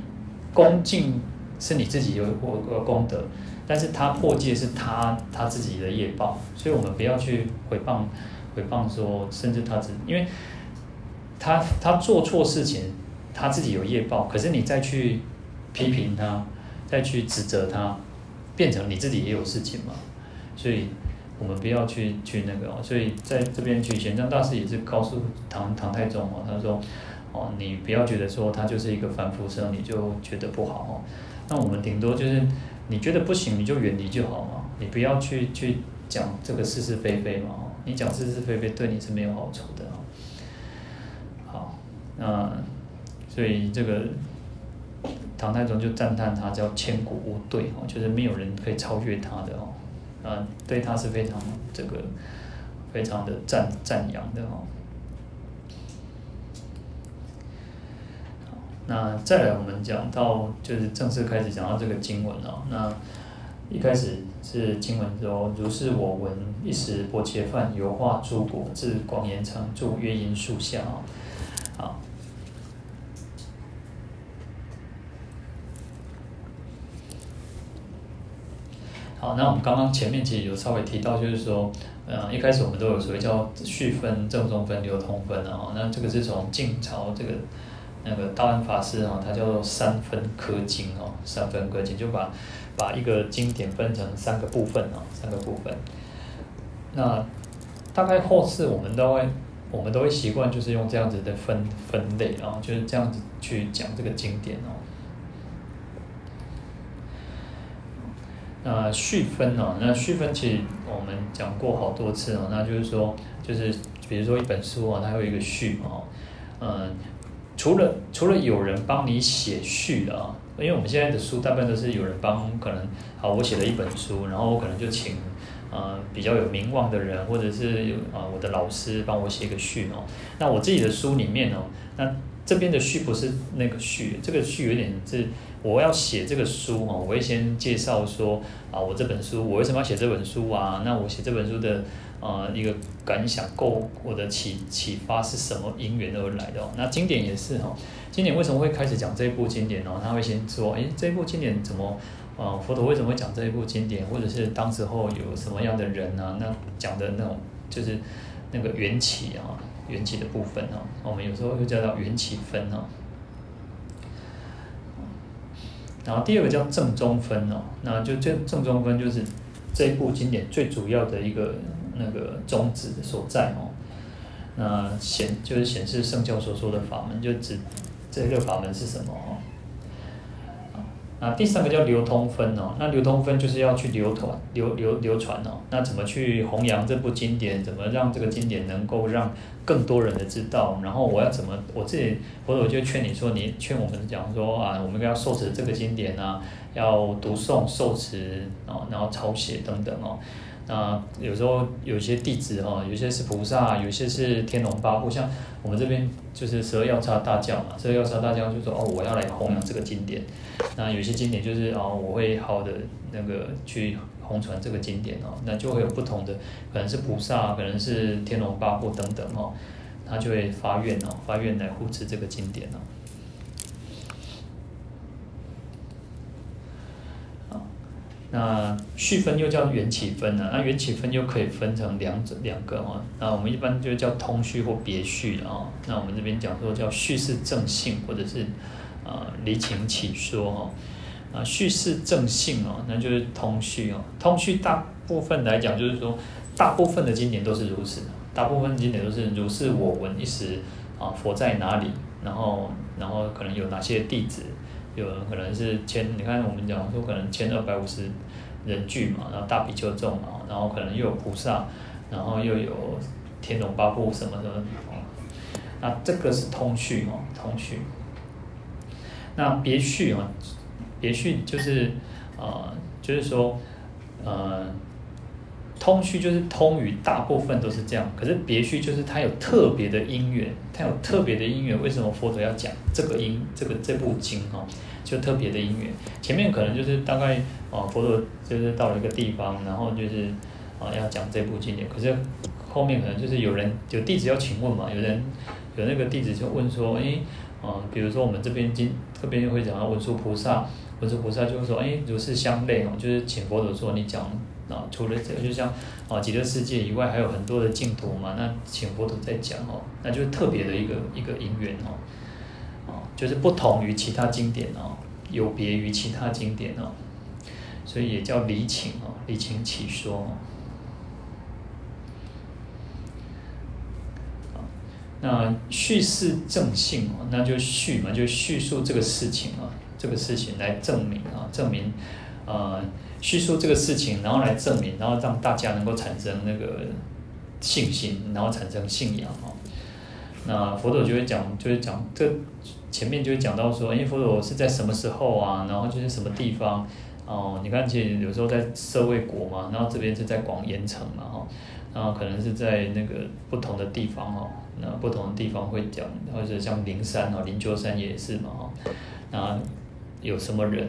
Speaker 1: 恭敬是你自己有有有功德，但是他破戒是他他自己的业报，所以我们不要去诽谤诽谤说，甚至他只因为他他做错事情，他自己有业报，可是你再去批评他，再去指责他，变成你自己也有事情嘛，所以。我们不要去去那个哦，所以在这边去玄奘大师也是告诉唐唐太宗哦，他说哦，你不要觉得说他就是一个凡夫生，你就觉得不好哦。那我们顶多就是你觉得不行，你就远离就好嘛，你不要去去讲这个是是非非嘛，你讲是是非非对你是没有好处的哦。好，那所以这个唐太宗就赞叹他叫千古无对哦，就是没有人可以超越他的哦。啊，对他是非常这个，非常的赞赞扬的哦。那再来我们讲到就是正式开始讲到这个经文了。那一开始是经文说：“如是我闻，一时薄伽梵游化诸国，至广严城，住月音树下。”好。好，那我们刚刚前面其实有稍微提到，就是说，呃，一开始我们都有所谓叫序分、正宗分、流通分啊。那这个是从晋朝这个那个道安法师啊，他叫做三分科经哦，三分科经就把把一个经典分成三个部分啊，三个部分。那大概后世我们都会我们都会习惯就是用这样子的分分类啊，就是这样子去讲这个经典哦。那序分哦，那序分其实我们讲过好多次哦，那就是说，就是比如说一本书啊，它有一个序哦，嗯，除了除了有人帮你写序的啊，因为我们现在的书大部分都是有人帮，可能好，我写了一本书，然后我可能就请呃比较有名望的人，或者是有啊我的老师帮我写个序哦，那我自己的书里面哦，那这边的序不是那个序，这个序有点是。我要写这个书哦，我会先介绍说啊，我这本书我为什么要写这本书啊？那我写这本书的呃一个感想，够我的启启发是什么因缘而来的？那经典也是哈，经典为什么会开始讲这一部经典呢？他会先说，诶，这一部经典怎么呃佛陀为什么会讲这一部经典？或者是当时候有什么样的人啊？那讲的那种就是那个缘起啊，缘起的部分啊，我们有时候会叫到缘起分啊。然后第二个叫正中分哦，那就这正中分就是这部经典最主要的一个那个宗旨所在哦。那显就是显示圣教所说的法门，就指这个法门是什么哦。啊，第三个叫流通分哦，那流通分就是要去流传、流流流传哦。那怎么去弘扬这部经典？怎么让这个经典能够让更多人的知道？然后我要怎么我自己，或者我就劝你说，你劝我们讲说啊，我们要受持这个经典啊，要读诵、受持啊，然后抄写等等哦。那有时候有些弟子哈，有些是菩萨，有些是天龙八部，像我们这边就是十二药叉大教嘛，十二药叉大教就说哦，我要来弘扬这个经典。那有些经典就是哦，我会好的那个去弘传这个经典哦，那就会有不同的，可能是菩萨，可能是天龙八部等等哦，他就会发愿哦，发愿来护持这个经典哦。那序分又叫缘起分呢？那缘起分又可以分成两者两个哦。那我们一般就叫通序或别序啊。那我们这边讲说叫序是正性，或者是啊离情起说哦。啊叙事正性哦，那就是通序哦。通序大部分来讲就是说，大部分的经典都是如此，大部分经典都是如是我闻一时啊，佛在哪里？然后然后可能有哪些弟子？有可能是千，你看我们讲说可能千二百五十人聚嘛，然后大比丘众嘛，然后可能又有菩萨，然后又有天龙八部什么的哦。那这个是通序哦，通序。那别序啊，别序就是呃，就是说呃。通序就是通语，大部分都是这样。可是别序就是它有特别的因缘，它有特别的因缘。为什么佛陀要讲这个因这个这部经哈？就特别的因缘。前面可能就是大概啊，佛陀就是到了一个地方，然后就是啊要讲这部经典。可是后面可能就是有人有弟子要请问嘛，有人有那个弟子就问说，哎啊，比如说我们这边经这边会讲到文殊菩萨，文殊菩萨就是说，哎，如是相类哦，就是请佛陀说你讲。啊，除了这个，就像啊极乐世界以外，还有很多的净土嘛。那请佛陀再讲哦，那就是特别的一个一个因缘哦，啊，就是不同于其他经典哦，有别于其他经典哦，所以也叫离情哦，离情起说哦。那叙事正性哦，那就叙嘛，就叙述这个事情啊，这个事情来证明啊，证明呃。叙述这个事情，然后来证明，然后让大家能够产生那个信心，然后产生信仰哦。那佛陀就会讲，就会讲这前面就会讲到说，因为佛陀是在什么时候啊？然后就是什么地方哦？你看，其实有时候在舍卫国嘛，然后这边是在广严城嘛哈，然后可能是在那个不同的地方哦，那不同的地方会讲，或者像灵山哦，灵鹫山也是嘛哈，那有什么人？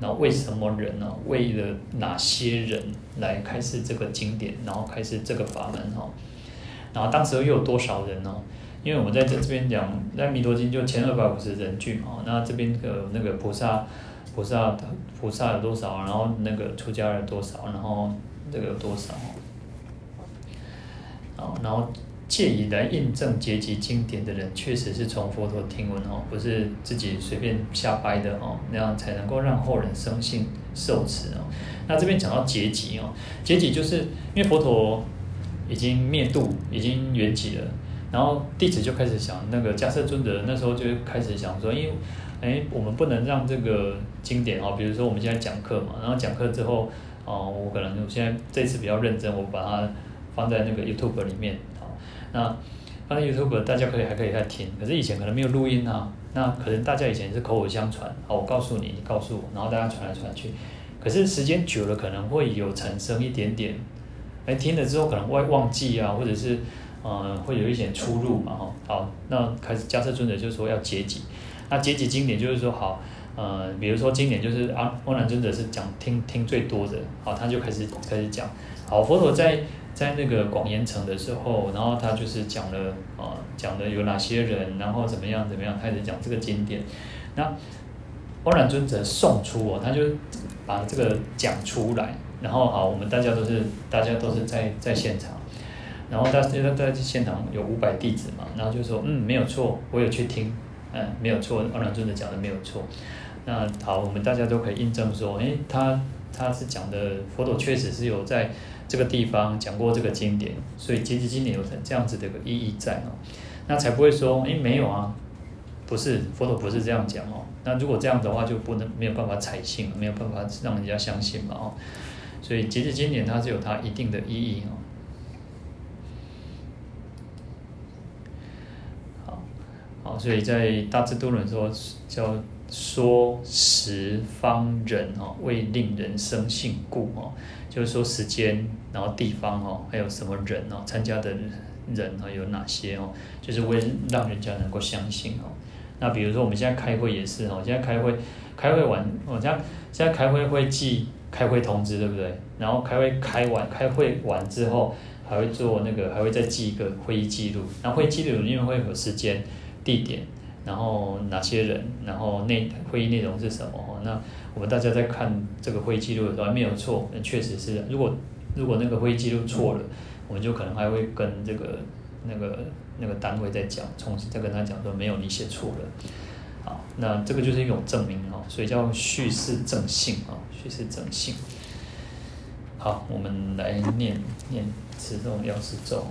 Speaker 1: 那为什么人呢？为了哪些人来开示这个经典，然后开示这个法门哈？然后当时又有多少人呢？因为我们在这这边讲，在弥陀经就千二百五十人聚嘛。那这边的那个菩萨菩萨菩萨有多少，然后那个出家人多少，然后这个有多少，然后借以来印证结集经典的人，确实是从佛陀听闻哦，不是自己随便瞎掰的哦，那样才能够让后人生信受持哦。那这边讲到结集哦，结集就是因为佛陀已经灭度，已经圆寂了。然后弟子就开始想，那个迦叶尊者那时候就开始想说，因为，哎，我们不能让这个经典哦，比如说我们现在讲课嘛，然后讲课之后，哦，我可能现在这次比较认真，我把它放在那个 YouTube 里面，那放在 YouTube 大家可以还可以再听，可是以前可能没有录音啊，那可能大家以前是口口相传，好，我告诉你，你告诉我，然后大家传来传去，可是时间久了可能会有产生一点点，哎，听了之后可能会忘记啊，或者是。嗯，会有一点出入嘛，哈，好，那开始迦叶尊者就是说要结集，那结集经典就是说好，呃，比如说经典就是啊，阿难尊者是讲听听最多的，好，他就开始开始讲，好，佛陀在在那个广严城的时候，然后他就是讲了啊，讲的有哪些人，然后怎么样怎么样，开始讲这个经典，那阿难尊者送出哦，他就把这个讲出来，然后好，我们大家都是大家都是在在现场。然后他现在在现场有五百弟子嘛，然后就说嗯，没有错，我有去听，嗯，没有错，阿难尊者讲的没有错。那好，我们大家都可以印证说，诶，他他是讲的佛陀确实是有在这个地方讲过这个经典，所以结集经典有这样子的一个意义在哦，那才不会说诶，没有啊，不是佛陀不是这样讲哦。那如果这样的话，就不能没有办法采信，没有办法让人家相信嘛哦。所以结集经典它是有它一定的意义哦。所以在大智度论说叫说十方人哦，为令人生信故哦，就是说时间，然后地方哦，还有什么人哦，参加的人哦有哪些哦，就是为让人家能够相信哦。那比如说我们现在开会也是哦，现在开会开会完，我现在现在开会会记开会通知，对不对？然后开会开完开会完之后，还会做那个，还会再记一个会议记录。然后会议记录因为会有时间。地点，然后哪些人，然后内会议内容是什么？那我们大家在看这个会议记录的时候，还没有错，那确实是。如果如果那个会议记录错了，我们就可能还会跟这个那个那个单位再讲，重新再跟他讲说没有，你写错了。好，那这个就是一种证明哦，所以叫叙事正信啊，叙事正信。好，我们来念念持咒药师咒。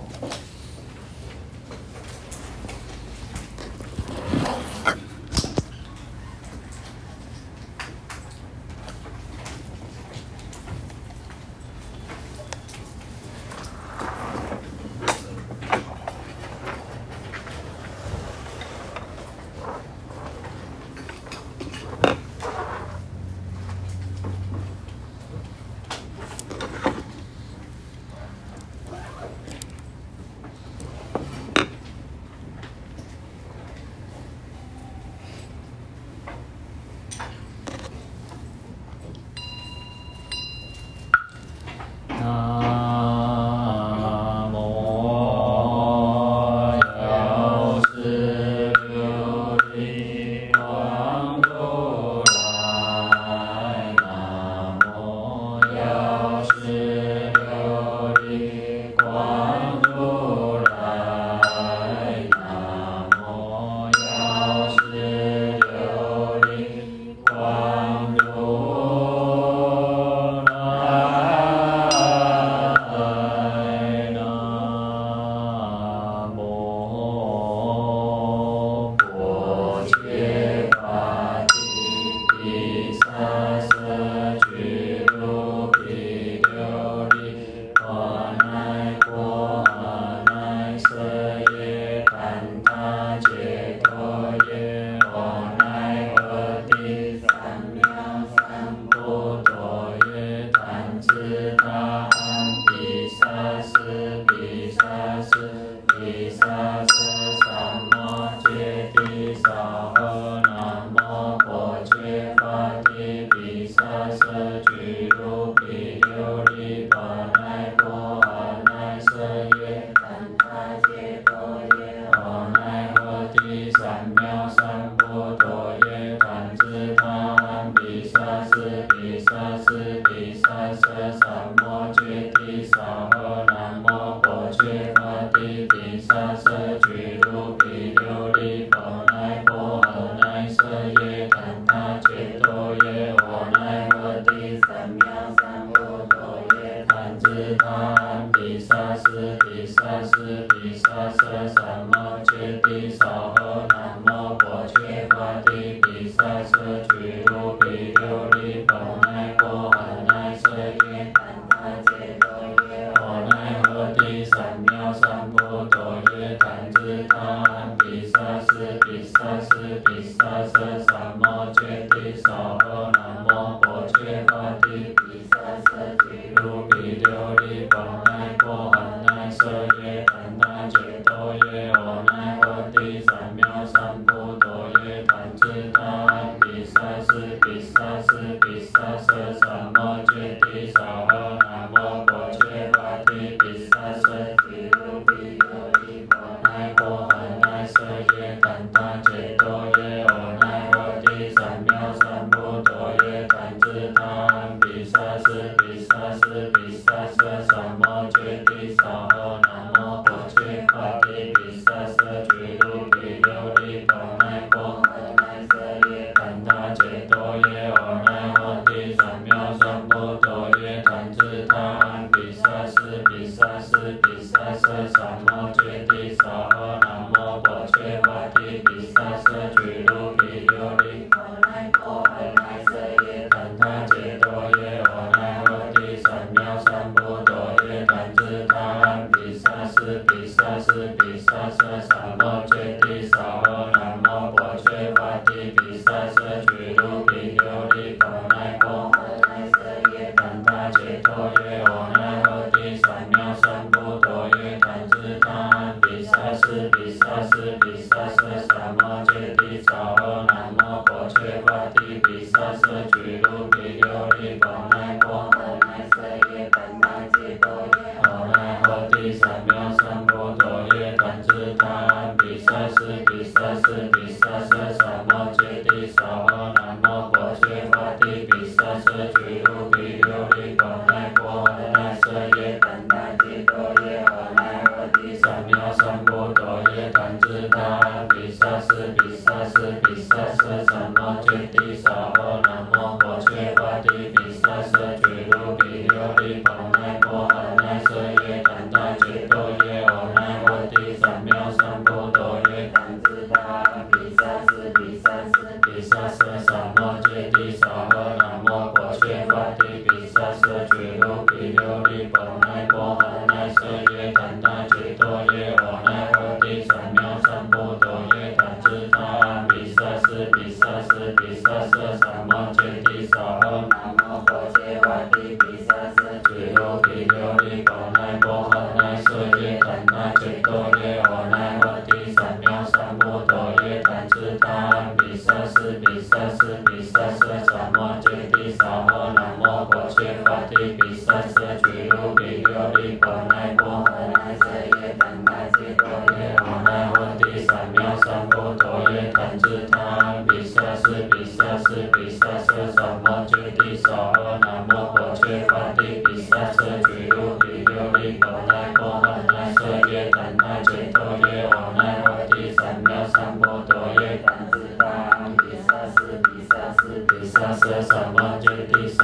Speaker 4: 萨舍三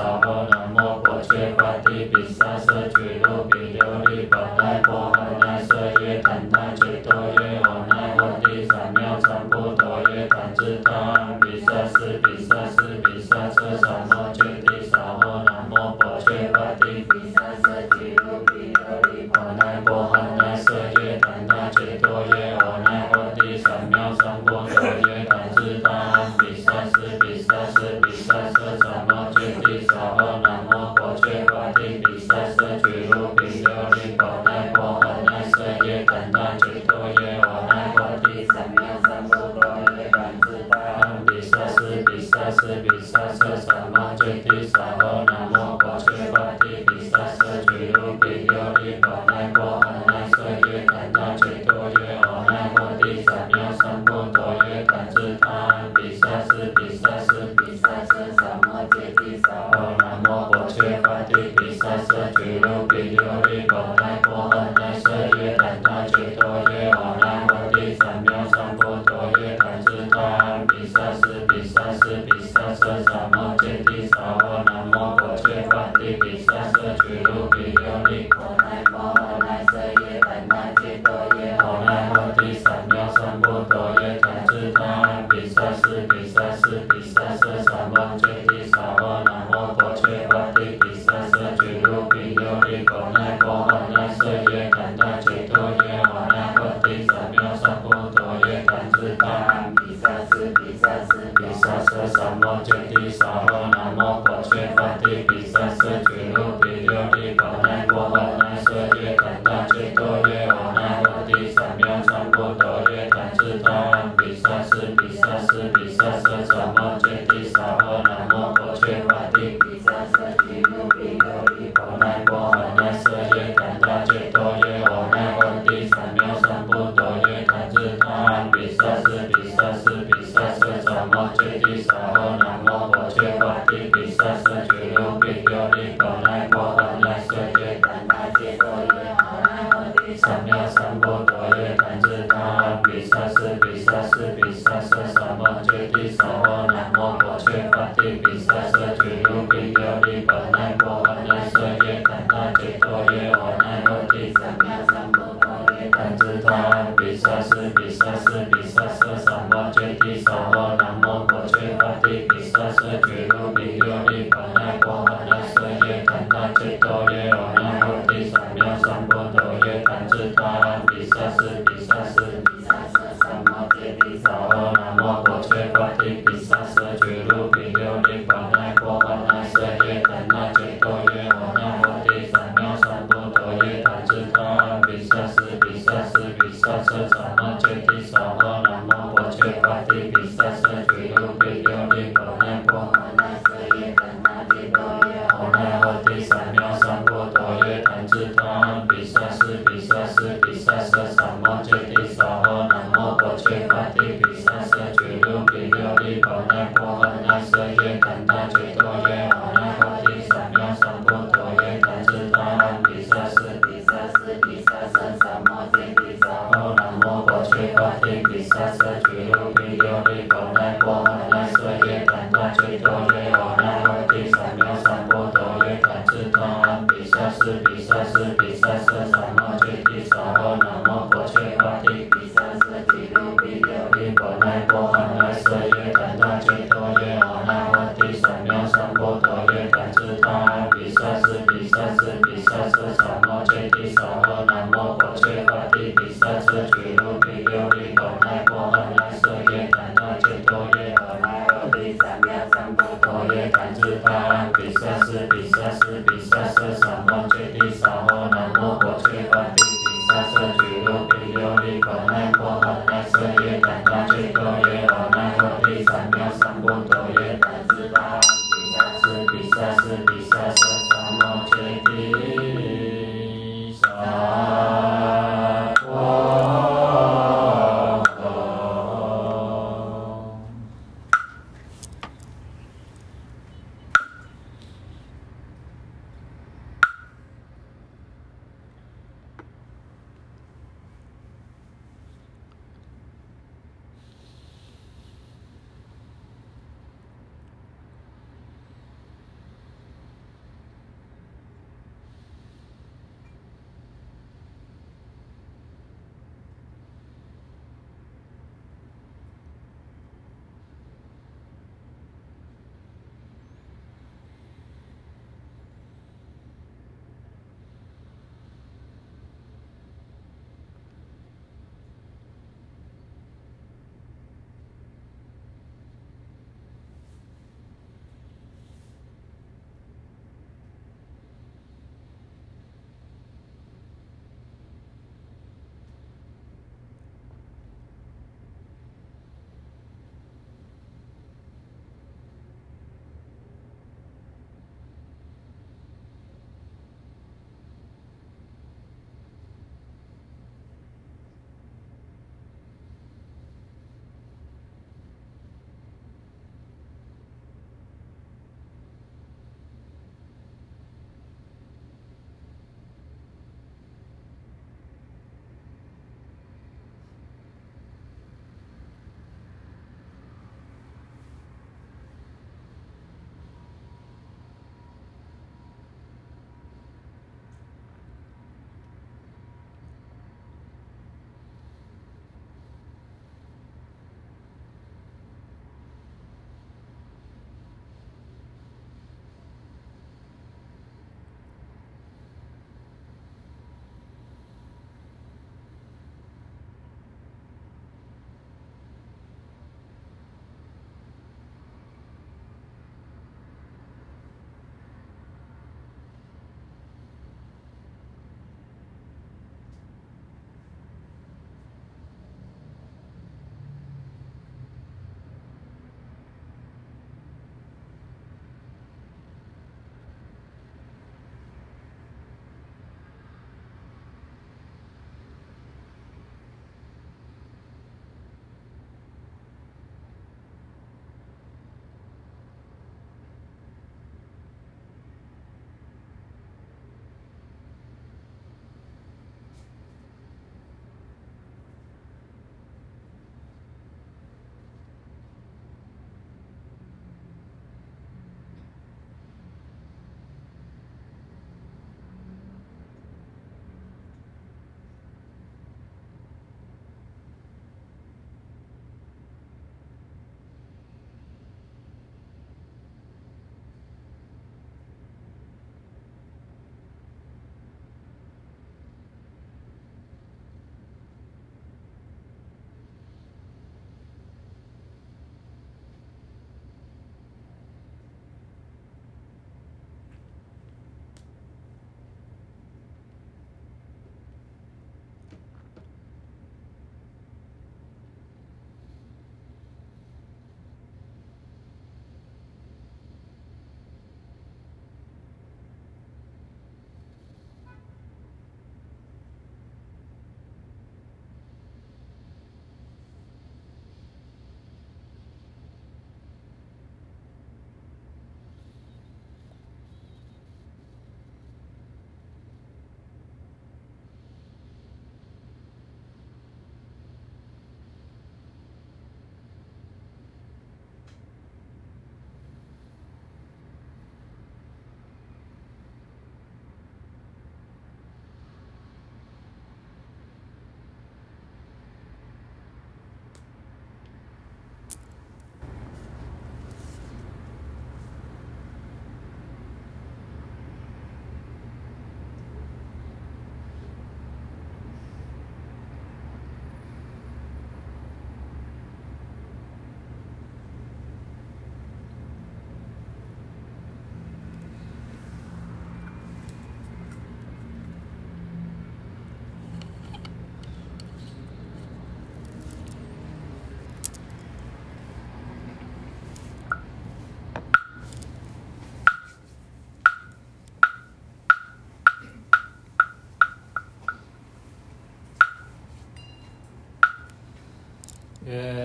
Speaker 2: Yeah.